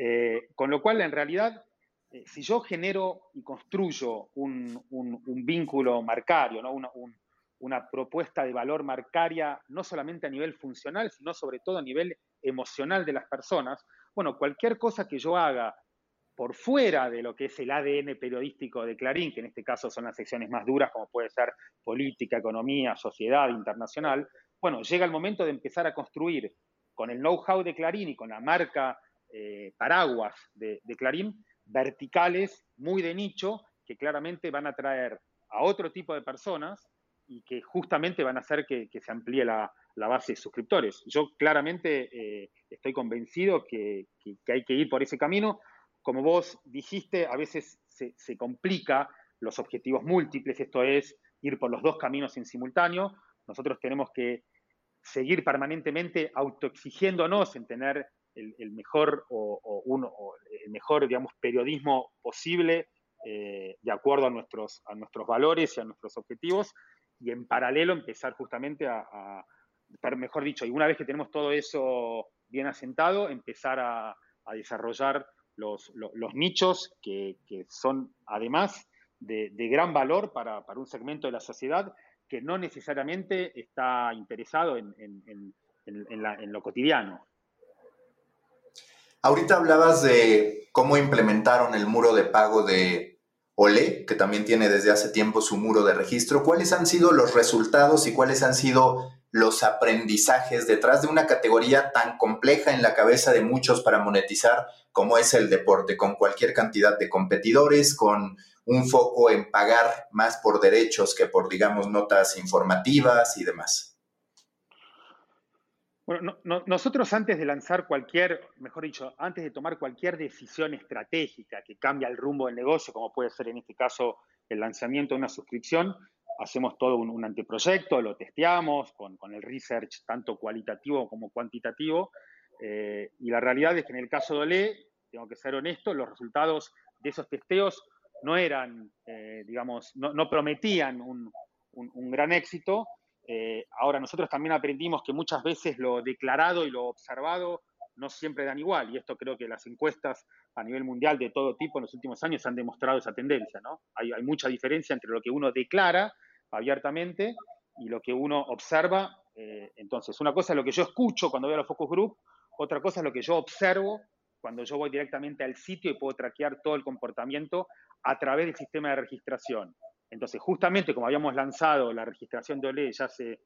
Eh, con lo cual, en realidad, eh, si yo genero y construyo un, vínculo marcario, ¿no? una, una propuesta de valor marcaria, no solamente a nivel funcional, sino sobre todo a nivel emocional de las personas, bueno, cualquier cosa que yo haga por fuera de lo que es el ADN periodístico de Clarín, que en este caso son las secciones más duras, como puede ser política, economía, sociedad, internacional, bueno, llega el momento de empezar a construir con el know-how de Clarín y con la marca eh, paraguas de, Clarín, verticales muy de nicho que claramente van a traer a otro tipo de personas y que justamente van a hacer que se amplíe la, base de suscriptores. Yo claramente eh, estoy convencido que, hay que ir por ese camino. Como vos dijiste, a veces se, complica los objetivos múltiples, esto es ir por los dos caminos en simultáneo. Nosotros tenemos que seguir permanentemente autoexigiéndonos en tener el, mejor o, uno, el mejor, digamos, periodismo posible eh, de acuerdo a nuestros, a nuestros valores y a nuestros objetivos, y en paralelo empezar justamente a, mejor dicho, y una vez que tenemos todo eso bien asentado, empezar a, desarrollar los, nichos que, son además de, gran valor para, un segmento de la sociedad que no necesariamente está interesado en, en lo cotidiano. Ahorita hablabas de cómo implementaron el muro de pago de Olé, que también tiene desde hace tiempo su muro de registro. ¿Cuáles han sido los resultados y cuáles han sido los aprendizajes detrás de una categoría tan compleja en la cabeza de muchos para monetizar como es el deporte, con cualquier cantidad de competidores, con un foco en pagar más por derechos que por, digamos, notas informativas y demás? Bueno, nosotros antes de lanzar cualquier, mejor dicho, antes de tomar cualquier decisión estratégica que cambia el rumbo del negocio, como puede ser en este caso el lanzamiento de una suscripción, hacemos todo un, anteproyecto, lo testeamos con, el research tanto cualitativo como cuantitativo. Eh, y la realidad es que en el caso de Olé, tengo que ser honesto, los resultados de esos testeos no eran, eh, digamos, no, prometían un, gran éxito, eh, ahora, nosotros también aprendimos que muchas veces lo declarado y lo observado no siempre dan igual, y esto creo que las encuestas a nivel mundial de todo tipo en los últimos años han demostrado esa tendencia, ¿no? Hay, mucha diferencia entre lo que uno declara abiertamente y lo que uno observa. Eh, entonces, una cosa es lo que yo escucho cuando veo a los focus group, otra cosa es lo que yo observo cuando yo voy directamente al sitio y puedo traquear todo el comportamiento a través del sistema de registración. Entonces, justamente como habíamos lanzado la registración de OLE ya hace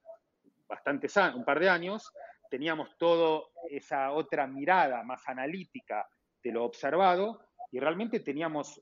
bastantes años, un par de años, teníamos toda esa otra mirada más analítica de lo observado y realmente teníamos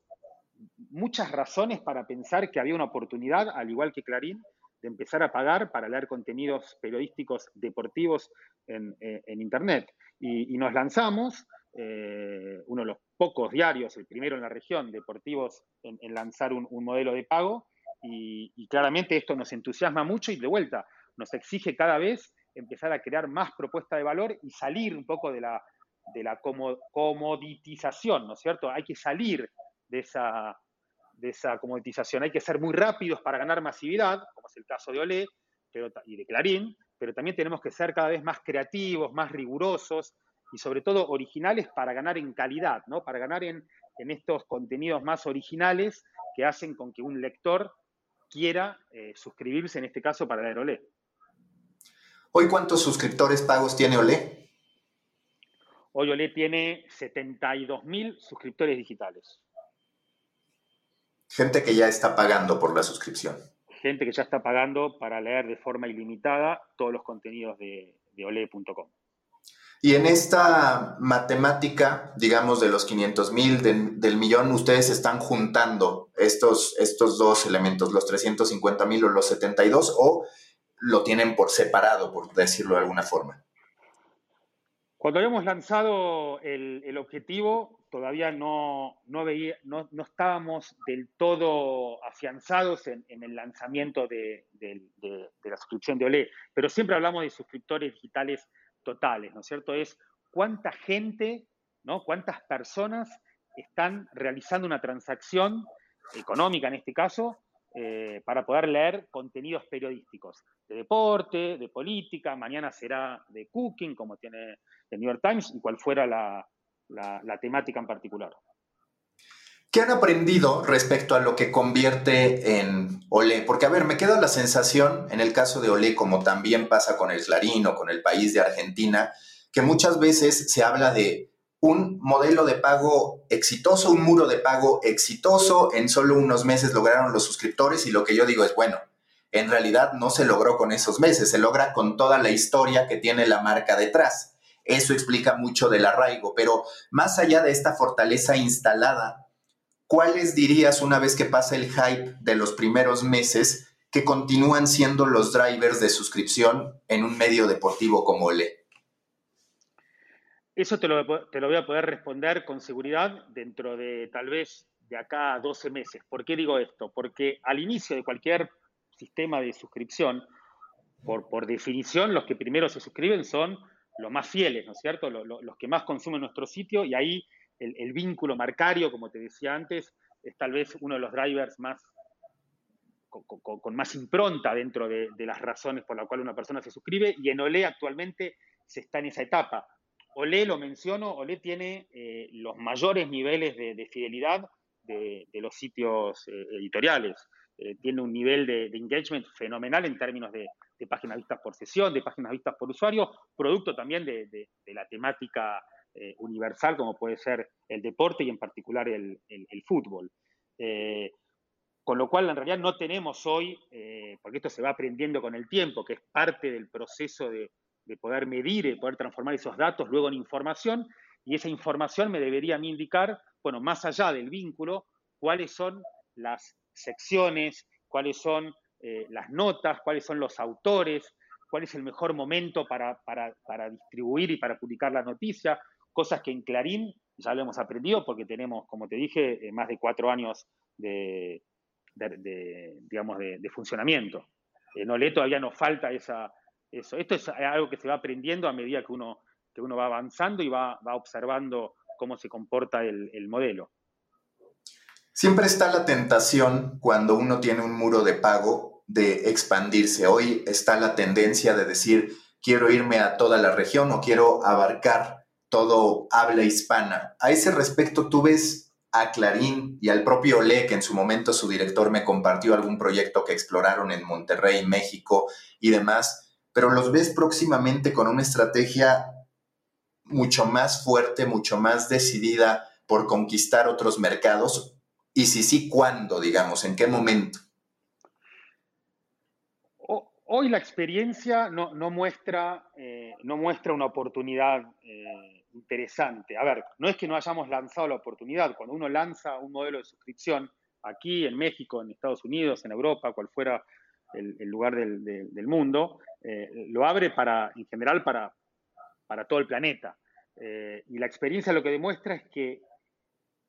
muchas razones para pensar que había una oportunidad, al igual que Clarín, de empezar a pagar para leer contenidos periodísticos deportivos en, eh, Internet. Y, nos lanzamos, eh, uno de los pocos diarios, el primero en la región, deportivos, en, lanzar un, modelo de pago, y, claramente esto nos entusiasma mucho y de vuelta nos exige cada vez empezar a crear más propuesta de valor y salir un poco de la, de la comoditización, ¿no es cierto? Hay que salir de esa, de esa comoditización, hay que ser muy rápidos para ganar masividad, como es el caso de Olé pero, y de Clarín, pero también tenemos que ser cada vez más creativos, más rigurosos y sobre todo originales para ganar en calidad, ¿no? Para ganar en, en estos contenidos más originales que hacen con que un lector quiera eh, suscribirse, en este caso, para leer Olé. ¿Hoy cuántos suscriptores pagos tiene Olé? Hoy Olé tiene 72 mil suscriptores digitales. Gente que ya está pagando por la suscripción. Gente que ya está pagando para leer de forma ilimitada todos los contenidos de, de ole.com. Y en esta matemática, digamos, de los 500 mil, del millón, ustedes están juntando estos, estos dos elementos, los 350 mil o los 72, o lo tienen por separado, por decirlo de alguna forma. Cuando habíamos lanzado el, objetivo, todavía no, no, veía, no, estábamos del todo afianzados en, el lanzamiento de, de, la suscripción de Olé, pero siempre hablamos de suscriptores digitales totales, ¿no es cierto? Es cuánta gente, ¿no? Cuántas personas están realizando una transacción económica en este caso eh, para poder leer contenidos periodísticos de deporte, de política, mañana será de cooking, como tiene el New York Times, y cual fuera la temática en particular. ¿Qué han aprendido respecto a lo que convierte en Olé? Porque, a ver, me queda la sensación, en el caso de Olé, como también pasa con el Clarín o con el país de Argentina, que muchas veces se habla de un modelo de pago exitoso, un muro de pago exitoso, en solo unos meses lograron los suscriptores y lo que yo digo es, bueno, en realidad no se logró con esos meses, se logra con toda la historia que tiene la marca detrás. Eso explica mucho del arraigo, pero más allá de esta fortaleza instalada, ¿cuáles dirías una vez que pasa el hype de los primeros meses que continúan siendo los drivers de suscripción en un medio deportivo como OLE? Eso te lo, voy a poder responder con seguridad dentro de tal vez de acá a 12 meses. ¿Por qué digo esto? Porque al inicio de cualquier sistema de suscripción, por, por definición, los que primero se suscriben son los más fieles, ¿no es cierto? Los, que más consumen nuestro sitio y ahí el, vínculo marcario, como te decía antes, es tal vez uno de los drivers más con, más impronta dentro de, las razones por las cuales una persona se suscribe y en Olé actualmente se está en esa etapa. Olé, lo menciono, Olé tiene eh, los mayores niveles de, fidelidad de, los sitios eh, editoriales. Eh, tiene un nivel de, engagement fenomenal en términos de, páginas vistas por sesión, de páginas vistas por usuario, producto también de, la temática universal como puede ser el deporte y en particular el, fútbol. con lo cual, en realidad no tenemos hoy, porque esto se va aprendiendo con el tiempo, que es parte del proceso de, de poder medir y poder transformar esos datos luego en información, y esa información me debería a mí indicar, bueno, más allá del vínculo, cuáles son las secciones, cuáles son eh, las notas, cuáles son los autores, cuál es el mejor momento para, distribuir y para publicar la noticia, cosas que en Clarín ya lo hemos aprendido porque tenemos, como te dije, eh, más de cuatro años de, digamos, de, funcionamiento. En Olé todavía nos falta esa, eso. Esto es algo que se va aprendiendo a medida que uno, que uno va avanzando y va, observando cómo se comporta el, modelo. Siempre está la tentación cuando uno tiene un muro de pago de expandirse. Hoy está la tendencia de decir, quiero irme a toda la región o quiero abarcar todo habla hispana. A ese respecto, ¿tú ves a Clarín y al propio Ole, que en su momento su director me compartió algún proyecto que exploraron en Monterrey, México y demás? pero los ves próximamente con una estrategia mucho más fuerte, mucho más decidida por conquistar otros mercados? Y si sí, ¿cuándo, digamos? ¿En qué momento? Hoy la experiencia no, muestra, eh, no muestra una oportunidad eh, interesante. A ver, no es que no hayamos lanzado la oportunidad. Cuando uno lanza un modelo de suscripción aquí, en México, en Estados Unidos, en Europa, cual fuera el, lugar del, mundo, eh, lo abre para, en general para, todo el planeta. Eh, y la experiencia lo que demuestra es que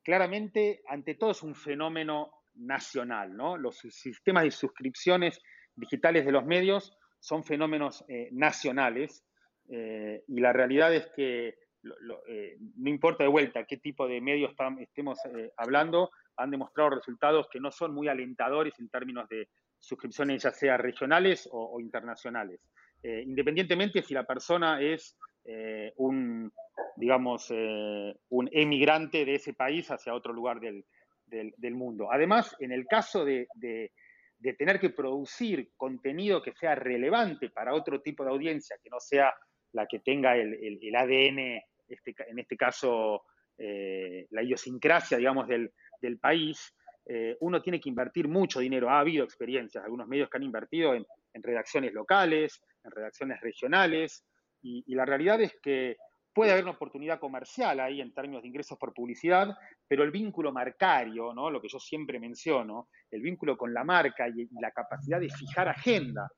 claramente, ante todo, es un fenómeno nacional. ¿no? Los sistemas de suscripciones digitales de los medios son fenómenos eh, nacionales y la realidad es que no importa de vuelta qué tipo de medios estemos hablando, han demostrado resultados que no son muy alentadores en términos de suscripciones ya sea regionales o, internacionales. Eh, independientemente si la persona es eh, un, digamos, eh, un emigrante de ese país hacia otro lugar del, mundo. Además, en el caso de, tener que producir contenido que sea relevante para otro tipo de audiencia, que no sea la que tenga el, ADN, este, en este caso la idiosincrasia, digamos, del, del país, eh, uno tiene que invertir mucho dinero. Ha habido experiencias, algunos medios que han invertido en, redacciones locales, en redacciones regionales, y, la realidad es que puede haber una oportunidad comercial ahí en términos de ingresos por publicidad, pero el vínculo marcario, ¿no? lo que yo siempre menciono, el vínculo con la marca y, la capacidad de fijar agenda.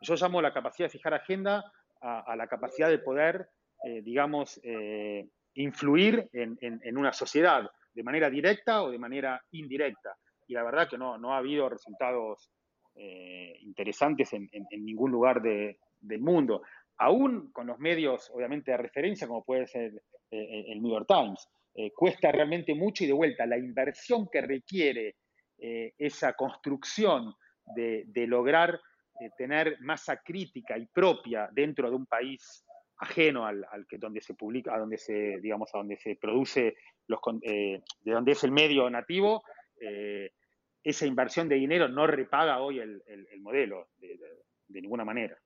Yo llamo la capacidad de fijar agenda a, la capacidad de poder, eh, digamos, eh, influir en una sociedad de manera directa o de manera indirecta. Y la verdad que no, no ha habido resultados eh, interesantes en, ningún lugar del mundo, aún con los medios, obviamente, de referencia, como puede ser el New York Times. Cuesta realmente mucho y de vuelta, la inversión que requiere esa construcción de, de lograr tener masa crítica y propia dentro de un país ajeno al, que donde se publica, a donde se, digamos, a donde se produce los, eh, de donde es el medio nativo, eh, esa inversión de dinero no repaga hoy el, modelo de, ninguna manera.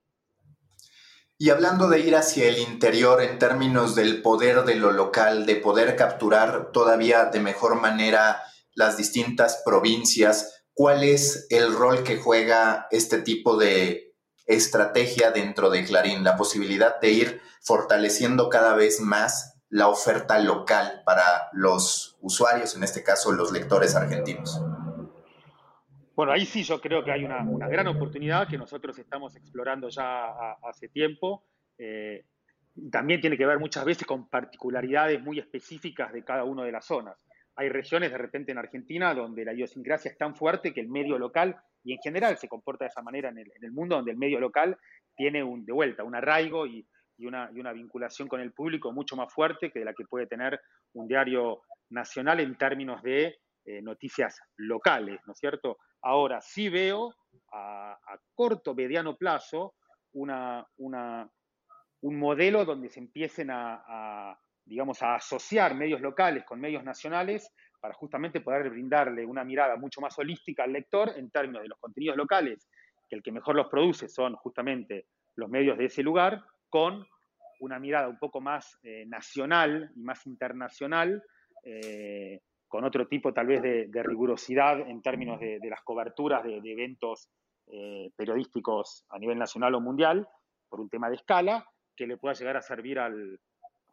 Y hablando de ir hacia el interior en términos del poder de lo local, de poder capturar todavía de mejor manera las distintas provincias, ¿cuál es el rol que juega este tipo de estrategia dentro de Clarín, la posibilidad de ir fortaleciendo cada vez más la oferta local para los usuarios, en este caso los lectores argentinos. Bueno, ahí sí yo creo que hay una, gran oportunidad que nosotros estamos explorando ya hace tiempo. Eh, también tiene que ver muchas veces con particularidades muy específicas de cada una de las zonas. Hay regiones de repente en Argentina donde la idiosincrasia es tan fuerte que el medio local y en general se comporta de esa manera en el, mundo donde el medio local tiene un, de vuelta un arraigo y una, vinculación con el público mucho más fuerte que la que puede tener un diario nacional en términos de eh, noticias locales, ¿no es cierto? Ahora sí veo a, corto, mediano plazo un modelo donde se empiecen a, digamos, a asociar medios locales con medios nacionales para justamente poder brindarle una mirada mucho más holística al lector en términos de los contenidos locales, que el que mejor los produce son justamente los medios de ese lugar, con una mirada un poco más eh, nacional y más internacional, eh, con otro tipo tal vez de, rigurosidad en términos de, las coberturas de, eventos eh, periodísticos a nivel nacional o mundial, por un tema de escala, que le pueda llegar a servir al,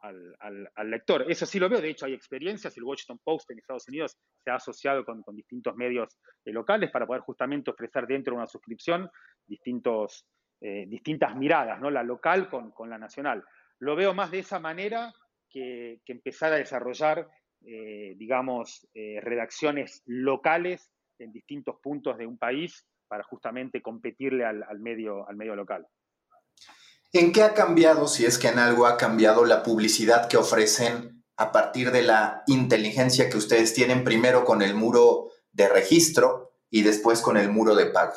al, lector. Eso sí lo veo, de hecho hay experiencias, el Washington Post en Estados Unidos se ha asociado con, distintos medios eh, locales para poder justamente ofrecer dentro de una suscripción distintos, eh, distintas miradas, ¿no? la local con, la nacional. Lo veo más de esa manera que, empezar a desarrollar, eh, digamos, redacciones locales en distintos puntos de un país para justamente competirle al, medio, al medio local. ¿En qué ha cambiado, si es que en algo ha cambiado, la publicidad que ofrecen a partir de la inteligencia que ustedes tienen primero con el muro de registro y después con el muro de pago?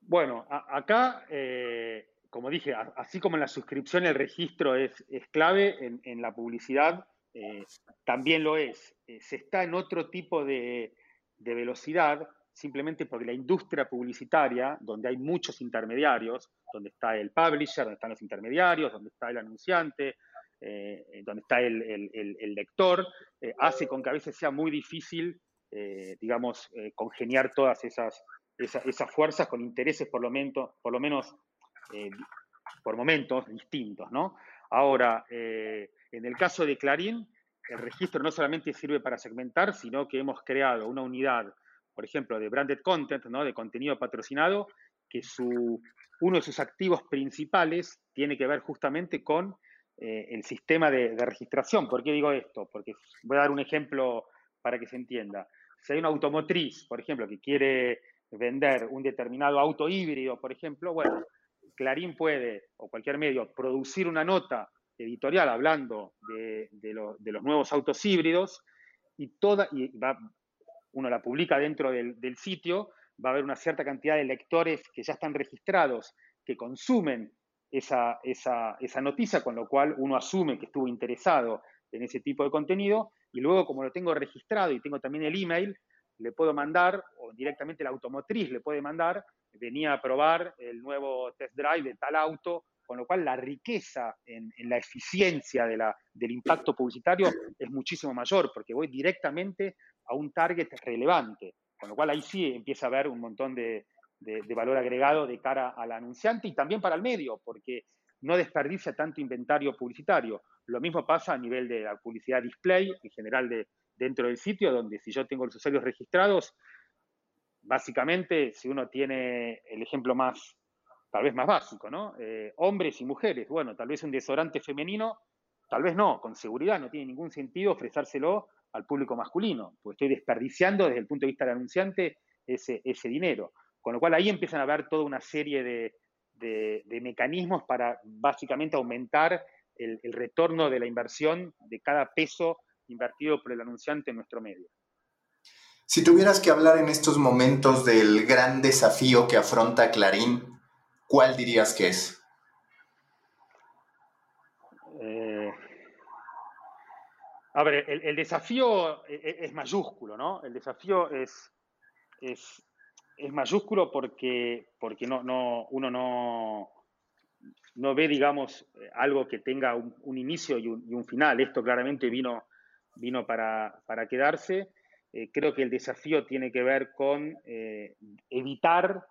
Bueno, acá, eh, como dije, así como en la suscripción el registro es, clave, en, la publicidad eh, también lo es. Eh, se está en otro tipo de, de velocidad simplemente porque la industria publicitaria, donde hay muchos intermediarios, donde está el publisher, donde están los intermediarios, donde está el anunciante, eh, donde está el, lector, eh, hace con que a veces sea muy difícil, eh, digamos, congeniar todas esas, fuerzas con intereses por lo, menos, por, lo menos, por momentos distintos. Ahora, en el caso de Clarín, el registro no solamente sirve para segmentar, sino que hemos creado una unidad por ejemplo, de branded content, ¿no? de contenido patrocinado, que su, uno de sus activos principales tiene que ver justamente con eh, el sistema de, registración. ¿Por qué digo esto? Porque voy a dar un ejemplo para que se entienda. Si hay una automotriz, por ejemplo, que quiere vender un determinado auto híbrido, por ejemplo, bueno, Clarín puede, o cualquier medio, producir una nota editorial hablando de, de, los nuevos autos híbridos y, toda, y va, uno la publica dentro del, sitio, va a haber una cierta cantidad de lectores que ya están registrados, que consumen esa, esa, noticia, con lo cual uno asume que estuvo interesado en ese tipo de contenido, y luego como lo tengo registrado y tengo también el email, le puedo mandar, o directamente la automotriz le puede mandar, venía a probar el nuevo test drive de tal auto, con lo cual la riqueza en, la eficiencia del impacto publicitario es muchísimo mayor, porque voy directamente a un target relevante, con lo cual ahí sí empieza a haber un montón de, valor agregado de cara al anunciante y también para el medio, porque no desperdicia tanto inventario publicitario. Lo mismo pasa a nivel de la publicidad display, en general de, dentro del sitio, donde si yo tengo los usuarios registrados, básicamente, si uno tiene el ejemplo más, tal vez más básico, ¿no? Eh, hombres y mujeres, bueno, tal vez un desodorante femenino, tal vez no, con seguridad no tiene ningún sentido ofrecérselo al público masculino, porque estoy desperdiciando desde el punto de vista del anunciante ese, ese dinero. Con lo cual ahí empiezan a haber toda una serie de, mecanismos para básicamente aumentar el, retorno de la inversión de cada peso invertido por el anunciante en nuestro medio. Si tuvieras que hablar en estos momentos del gran desafío que afronta Clarín, ¿cuál dirías que es? A ver, el, desafío e, e, es, mayúsculo, ¿no? El desafío es, mayúsculo porque, porque no, no, uno no, no ve, digamos, algo que tenga un, inicio y un, final. Esto claramente vino, vino para, quedarse. Eh, creo que el desafío tiene que ver con eh, evitar,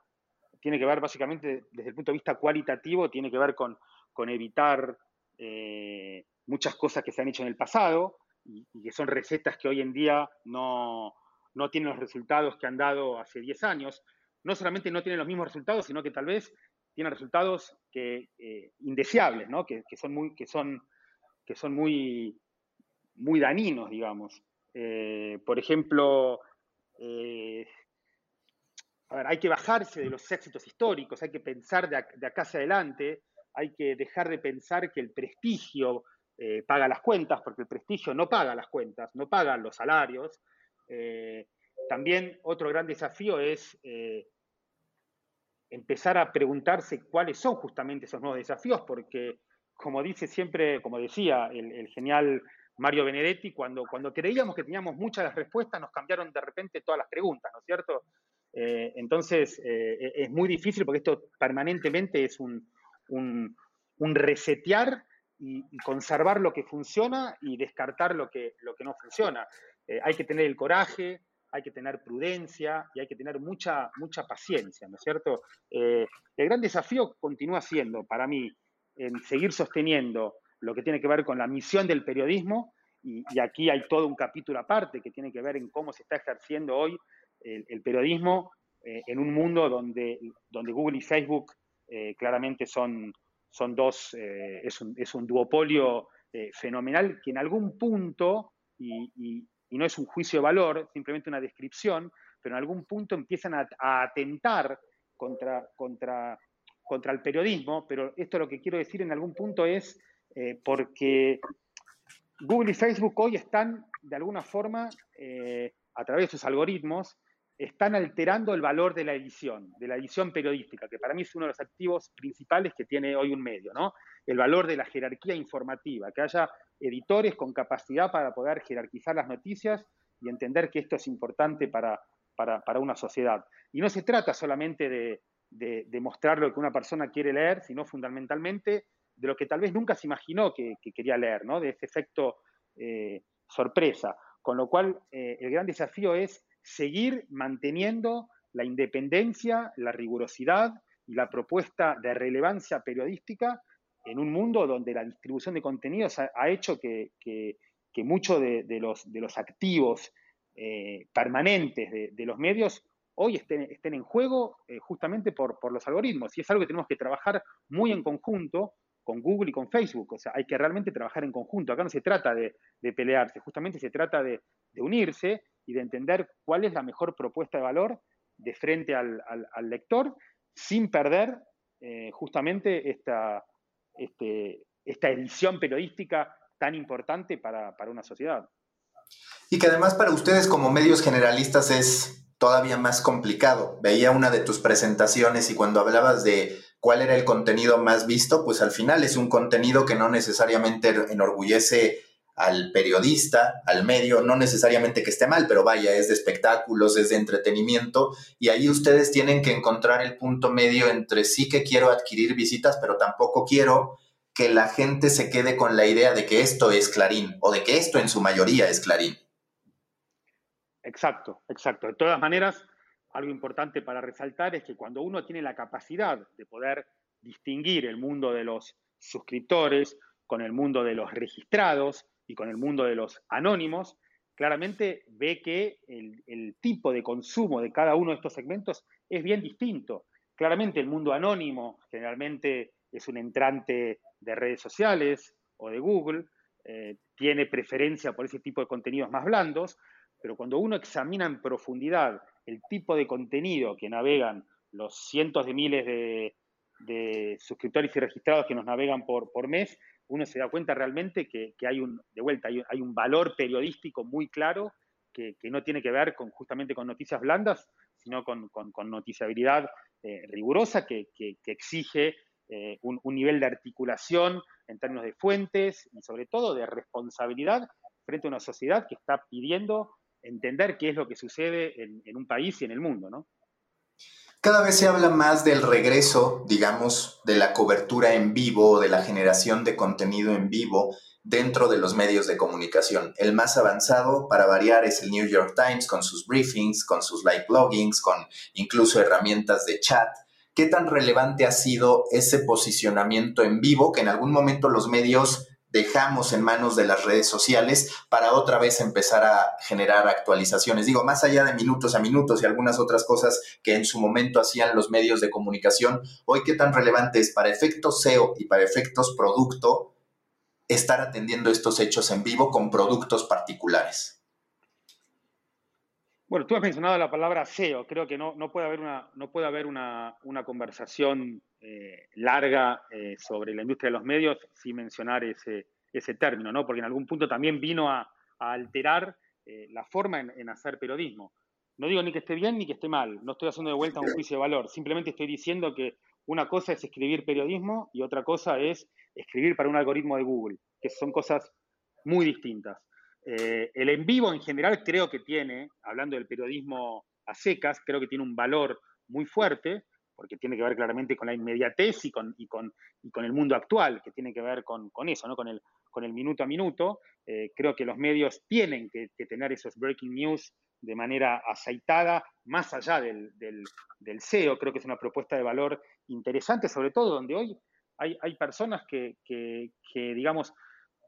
tiene que ver básicamente desde el punto de vista cualitativo, tiene que ver con, con evitar eh, muchas cosas que se han hecho en el pasado, y, que son recetas que hoy en día no, tienen los resultados que han dado hace 10 años. No solamente no tienen los mismos resultados, sino que tal vez tienen resultados que, eh, indeseables, ¿no? que, son muy, que son, que son muy, muy dañinos, digamos. Eh, por ejemplo, eh, a ver, hay que bajarse de los éxitos históricos, hay que pensar de, acá hacia adelante, hay que dejar de pensar que el prestigio eh, paga las cuentas, porque el prestigio no paga las cuentas, no paga los salarios. Eh, también otro gran desafío es eh, empezar a preguntarse cuáles son justamente esos nuevos desafíos, porque como dice siempre, como decía el, genial Mario Benedetti, cuando, cuando creíamos que teníamos muchas las respuestas, nos cambiaron de repente todas las preguntas, ¿no es cierto? Entonces, eh, es muy difícil porque esto permanentemente es un, resetear y, conservar lo que funciona y descartar lo que, lo que no funciona. Eh, hay que tener el coraje, hay que tener prudencia y hay que tener mucha, mucha paciencia, ¿no es cierto? el gran desafío continúa siendo, para mí, en seguir sosteniendo lo que tiene que ver con la misión del periodismo, y, aquí hay todo un capítulo aparte que tiene que ver en cómo se está ejerciendo hoy el, periodismo eh, en un mundo donde, donde Google y Facebook eh, claramente son, son dos, eh, es, un, es, un, duopolio fenomenal que en algún punto, y, y, no es un juicio de valor, simplemente una descripción, pero en algún punto empiezan a, a atentar contra, contra, contra el periodismo, pero esto lo que quiero decir en algún punto es porque Google y Facebook hoy están de alguna forma, a través de sus algoritmos, están alterando el valor de la edición, de la edición periodística, que para mí es uno de los activos principales que tiene hoy un medio, ¿no? El valor de la jerarquía informativa, que haya editores con capacidad para poder jerarquizar las noticias y entender que esto es importante para, para, una sociedad. Y no se trata solamente de, de, mostrar lo que una persona quiere leer, sino fundamentalmente de lo que tal vez nunca se imaginó que, quería leer, ¿no? De ese efecto eh, sorpresa. Con lo cual, eh, el gran desafío es seguir manteniendo la independencia, la rigurosidad y la propuesta de relevancia periodística en un mundo donde la distribución de contenidos ha, hecho que, muchos de, los, activos eh, permanentes de, los medios hoy estén, en juego eh, justamente por, los algoritmos. Y es algo que tenemos que trabajar muy en conjunto con Google y con Facebook. O sea, hay que realmente trabajar en conjunto. Acá no se trata de, pelearse, justamente se trata de unirse y de entender cuál es la mejor propuesta de valor de frente al, lector sin perder eh, justamente esta, este, esta edición periodística tan importante para, para una sociedad. Y que además para ustedes como medios generalistas es todavía más complicado. Veía una de tus presentaciones y cuando hablabas de cuál era el contenido más visto, pues al final es un contenido que no necesariamente enorgullece al periodista, al medio, no necesariamente que esté mal, pero vaya, es de espectáculos, es de entretenimiento, y ahí ustedes tienen que encontrar el punto medio entre sí que quiero adquirir visitas, pero tampoco quiero que la gente se quede con la idea de que esto es Clarín o de que esto en su mayoría es Clarín. Exacto, exacto. De todas maneras, algo importante para resaltar es que cuando uno tiene la capacidad de poder distinguir el mundo de los suscriptores con el mundo de los registrados, y con el mundo de los anónimos, claramente ve que el, tipo de consumo de cada uno de estos segmentos es bien distinto. Claramente el mundo anónimo generalmente es un entrante de redes sociales o de Google, eh, tiene preferencia por ese tipo de contenidos más blandos, pero cuando uno examina en profundidad el tipo de contenido que navegan los cientos de miles de, suscriptores y registrados que nos navegan por, por mes, uno se da cuenta realmente que, hay un, de vuelta, hay, un valor periodístico muy claro que, no tiene que ver con, justamente con noticias blandas, sino con, noticiabilidad eh, rigurosa que, exige eh, un, nivel de articulación en términos de fuentes y sobre todo de responsabilidad frente a una sociedad que está pidiendo entender qué es lo que sucede en, en un país y en el mundo, ¿no? Cada vez se habla más del regreso, digamos, de la cobertura en vivo, de la generación de contenido en vivo dentro de los medios de comunicación. El más avanzado, para variar, es el New York Times con sus briefings, con sus live bloggings, con incluso herramientas de chat. ¿Qué tan relevante ha sido ese posicionamiento en vivo que en algún momento los medios dejamos en manos de las redes sociales para otra vez empezar a generar actualizaciones. Digo, más allá de minutos a minutos y algunas otras cosas que en su momento hacían los medios de comunicación, hoy qué tan relevante es para efectos SEO y para efectos producto estar atendiendo estos hechos en vivo con productos particulares. Bueno, tú has mencionado la palabra SEO. Creo que no, no puede haber una, no puede haber una, una conversación eh, larga eh, sobre la industria de los medios sin mencionar ese, ese término, ¿no? Porque en algún punto también vino a, a alterar eh, la forma en, en, hacer periodismo. No digo ni que esté bien ni que esté mal, no estoy haciendo de vuelta un juicio de valor, simplemente estoy diciendo que una cosa es escribir periodismo y otra cosa es escribir para un algoritmo de Google, que son cosas muy distintas. Eh, el en vivo en general creo que tiene, hablando del periodismo a secas, creo que tiene un valor muy fuerte, porque tiene que ver claramente con la inmediatez y con, y con, y con el mundo actual, que tiene que ver con, eso, ¿no? con, el, minuto a minuto. Eh, creo que los medios tienen que, tener esos breaking news de manera aceitada, más allá del, del, SEO. Creo que es una propuesta de valor interesante, sobre todo donde hoy hay, personas que digamos,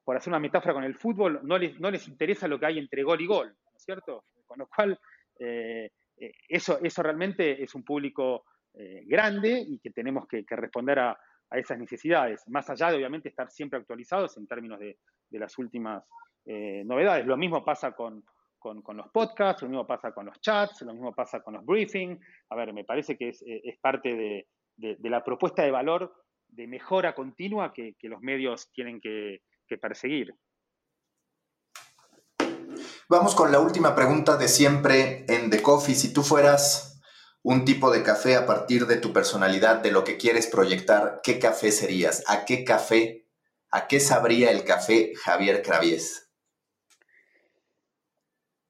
por hacer una metáfora con el fútbol, no les, no les interesa lo que hay entre gol y gol, ¿no es cierto? Con lo cual, eh, eh, eso, eso realmente es un público eh, grande y que tenemos que, responder a, a, esas necesidades, más allá de obviamente estar siempre actualizados en términos de, de las últimas novedades. Lo mismo pasa con, con, los podcasts, lo mismo pasa con los chats, lo mismo pasa con los briefings. A ver, me parece que es, es parte de, de, la propuesta de valor de mejora continua que, que los medios tienen que, que perseguir. Vamos con la última pregunta de siempre en The Coffee. Si tú fueras un tipo de café a partir de tu personalidad, de lo que quieres proyectar, ¿qué café serías? ¿A qué café, a qué sabría el café Javier Cravies?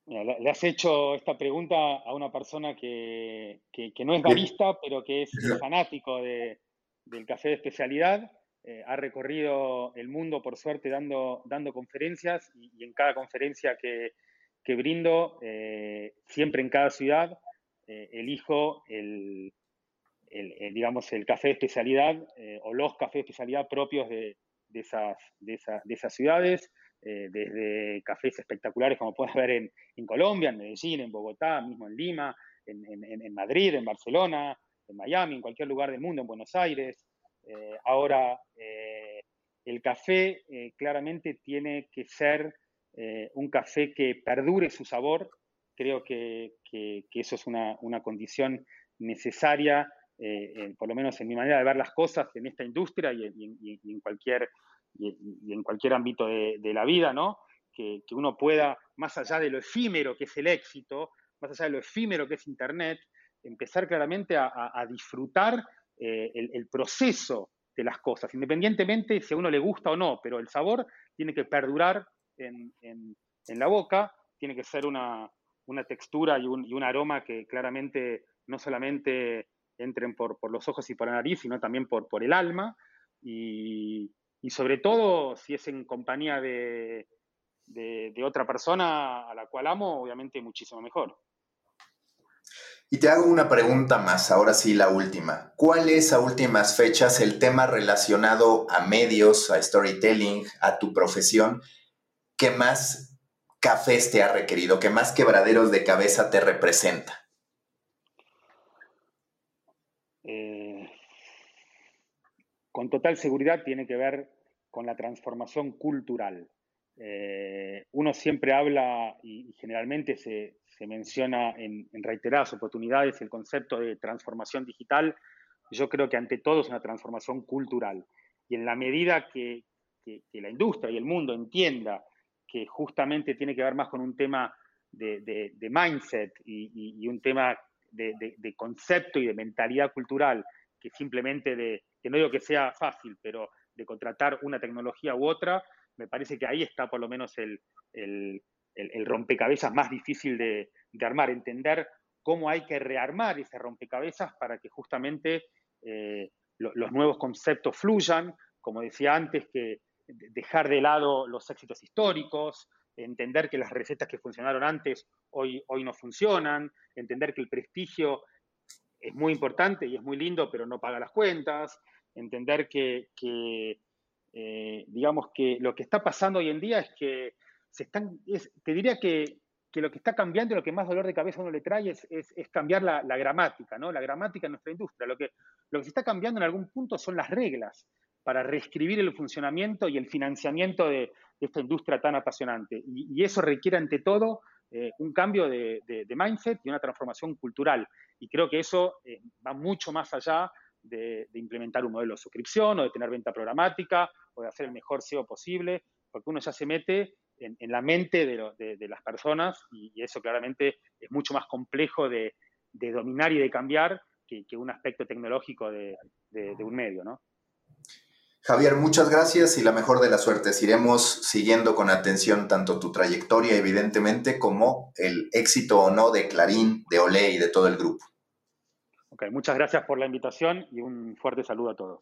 Mira, le has hecho esta pregunta a una persona que, que, que no es barista, pero que es fanático de, del café de especialidad eh, ha recorrido el mundo, por suerte, dando, conferencias y, en cada conferencia que, brindo, eh, siempre en cada ciudad, eh, elijo el, el, digamos, el café de especialidad o los cafés de especialidad propios de, esas, de, esa, de esas ciudades, desde cafés espectaculares como puedes ver en, Colombia, en Medellín, en Bogotá, mismo en Lima, en Madrid, en Barcelona, en Miami, en cualquier lugar del mundo, en Buenos Aires, eh, ahora, eh, el café eh, claramente tiene que ser eh, un café que perdure su sabor. Creo que, que, que eso es una, una condición necesaria, eh, por lo menos en mi manera de ver las cosas en esta industria y, y, y en, cualquier, y, en cualquier ámbito de, de la vida, ¿no? Que, que, uno pueda, más allá de lo efímero que es el éxito, más allá de lo efímero que es Internet, empezar claramente a, a, a disfrutar eh, el, proceso de las cosas, independientemente si a uno le gusta o no, pero el sabor tiene que perdurar en, en, la boca, tiene que ser una, una textura y un, y un, aroma que claramente no solamente entren por, por, los ojos y por la nariz, sino también por, por el alma, y, y sobre todo si es en compañía de, de, de otra persona a la cual amo, obviamente muchísimo mejor. Y te hago una pregunta más, ahora sí la última. ¿Cuál es a últimas fechas el tema relacionado a medios, a storytelling, a tu profesión, que más cafés te ha requerido, que más quebraderos de cabeza te representa? Eh, con total seguridad tiene que ver con la transformación cultural. Eh, uno siempre habla y, y generalmente se, se menciona en, reiteradas oportunidades el concepto de transformación digital, yo creo que ante todo es una transformación cultural. Y en la medida que, la industria y el mundo entienda que justamente tiene que ver más con un tema de, mindset y, un tema de, concepto y de mentalidad cultural, que simplemente de, que no digo que sea fácil, pero de contratar una tecnología u otra, me parece que ahí está por lo menos el, el, rompecabezas más difícil de, armar, entender cómo hay que rearmar ese rompecabezas para que justamente eh, lo, los nuevos conceptos fluyan, como decía antes, que dejar de lado los éxitos históricos, entender que las recetas que funcionaron antes hoy, hoy no funcionan, entender que el prestigio es muy importante y es muy lindo, pero no paga las cuentas, entender que, que eh, digamos que lo que está pasando hoy en día es que te diría que, lo que está cambiando y lo que más dolor de cabeza uno le trae es, cambiar la, gramática. La gramática en nuestra industria. Lo que, se está cambiando en algún punto son las reglas para reescribir el funcionamiento y el financiamiento de, de esta industria tan apasionante. Y, y, eso requiere ante todo eh, un cambio de, mindset y una transformación cultural. Y creo que eso eh, va mucho más allá de, implementar un modelo de suscripción o de tener venta programática o de hacer el mejor SEO posible, porque uno ya se mete en, la mente de, las personas y, eso claramente es mucho más complejo de, dominar y de cambiar que, que un aspecto tecnológico de, un medio, ¿no? Javier, muchas gracias y la mejor de las suertes. Iremos siguiendo con atención tanto tu trayectoria, evidentemente, como el éxito o no de Clarín, de Olé y de todo el grupo. Ok, muchas gracias por la invitación y un fuerte saludo a todos.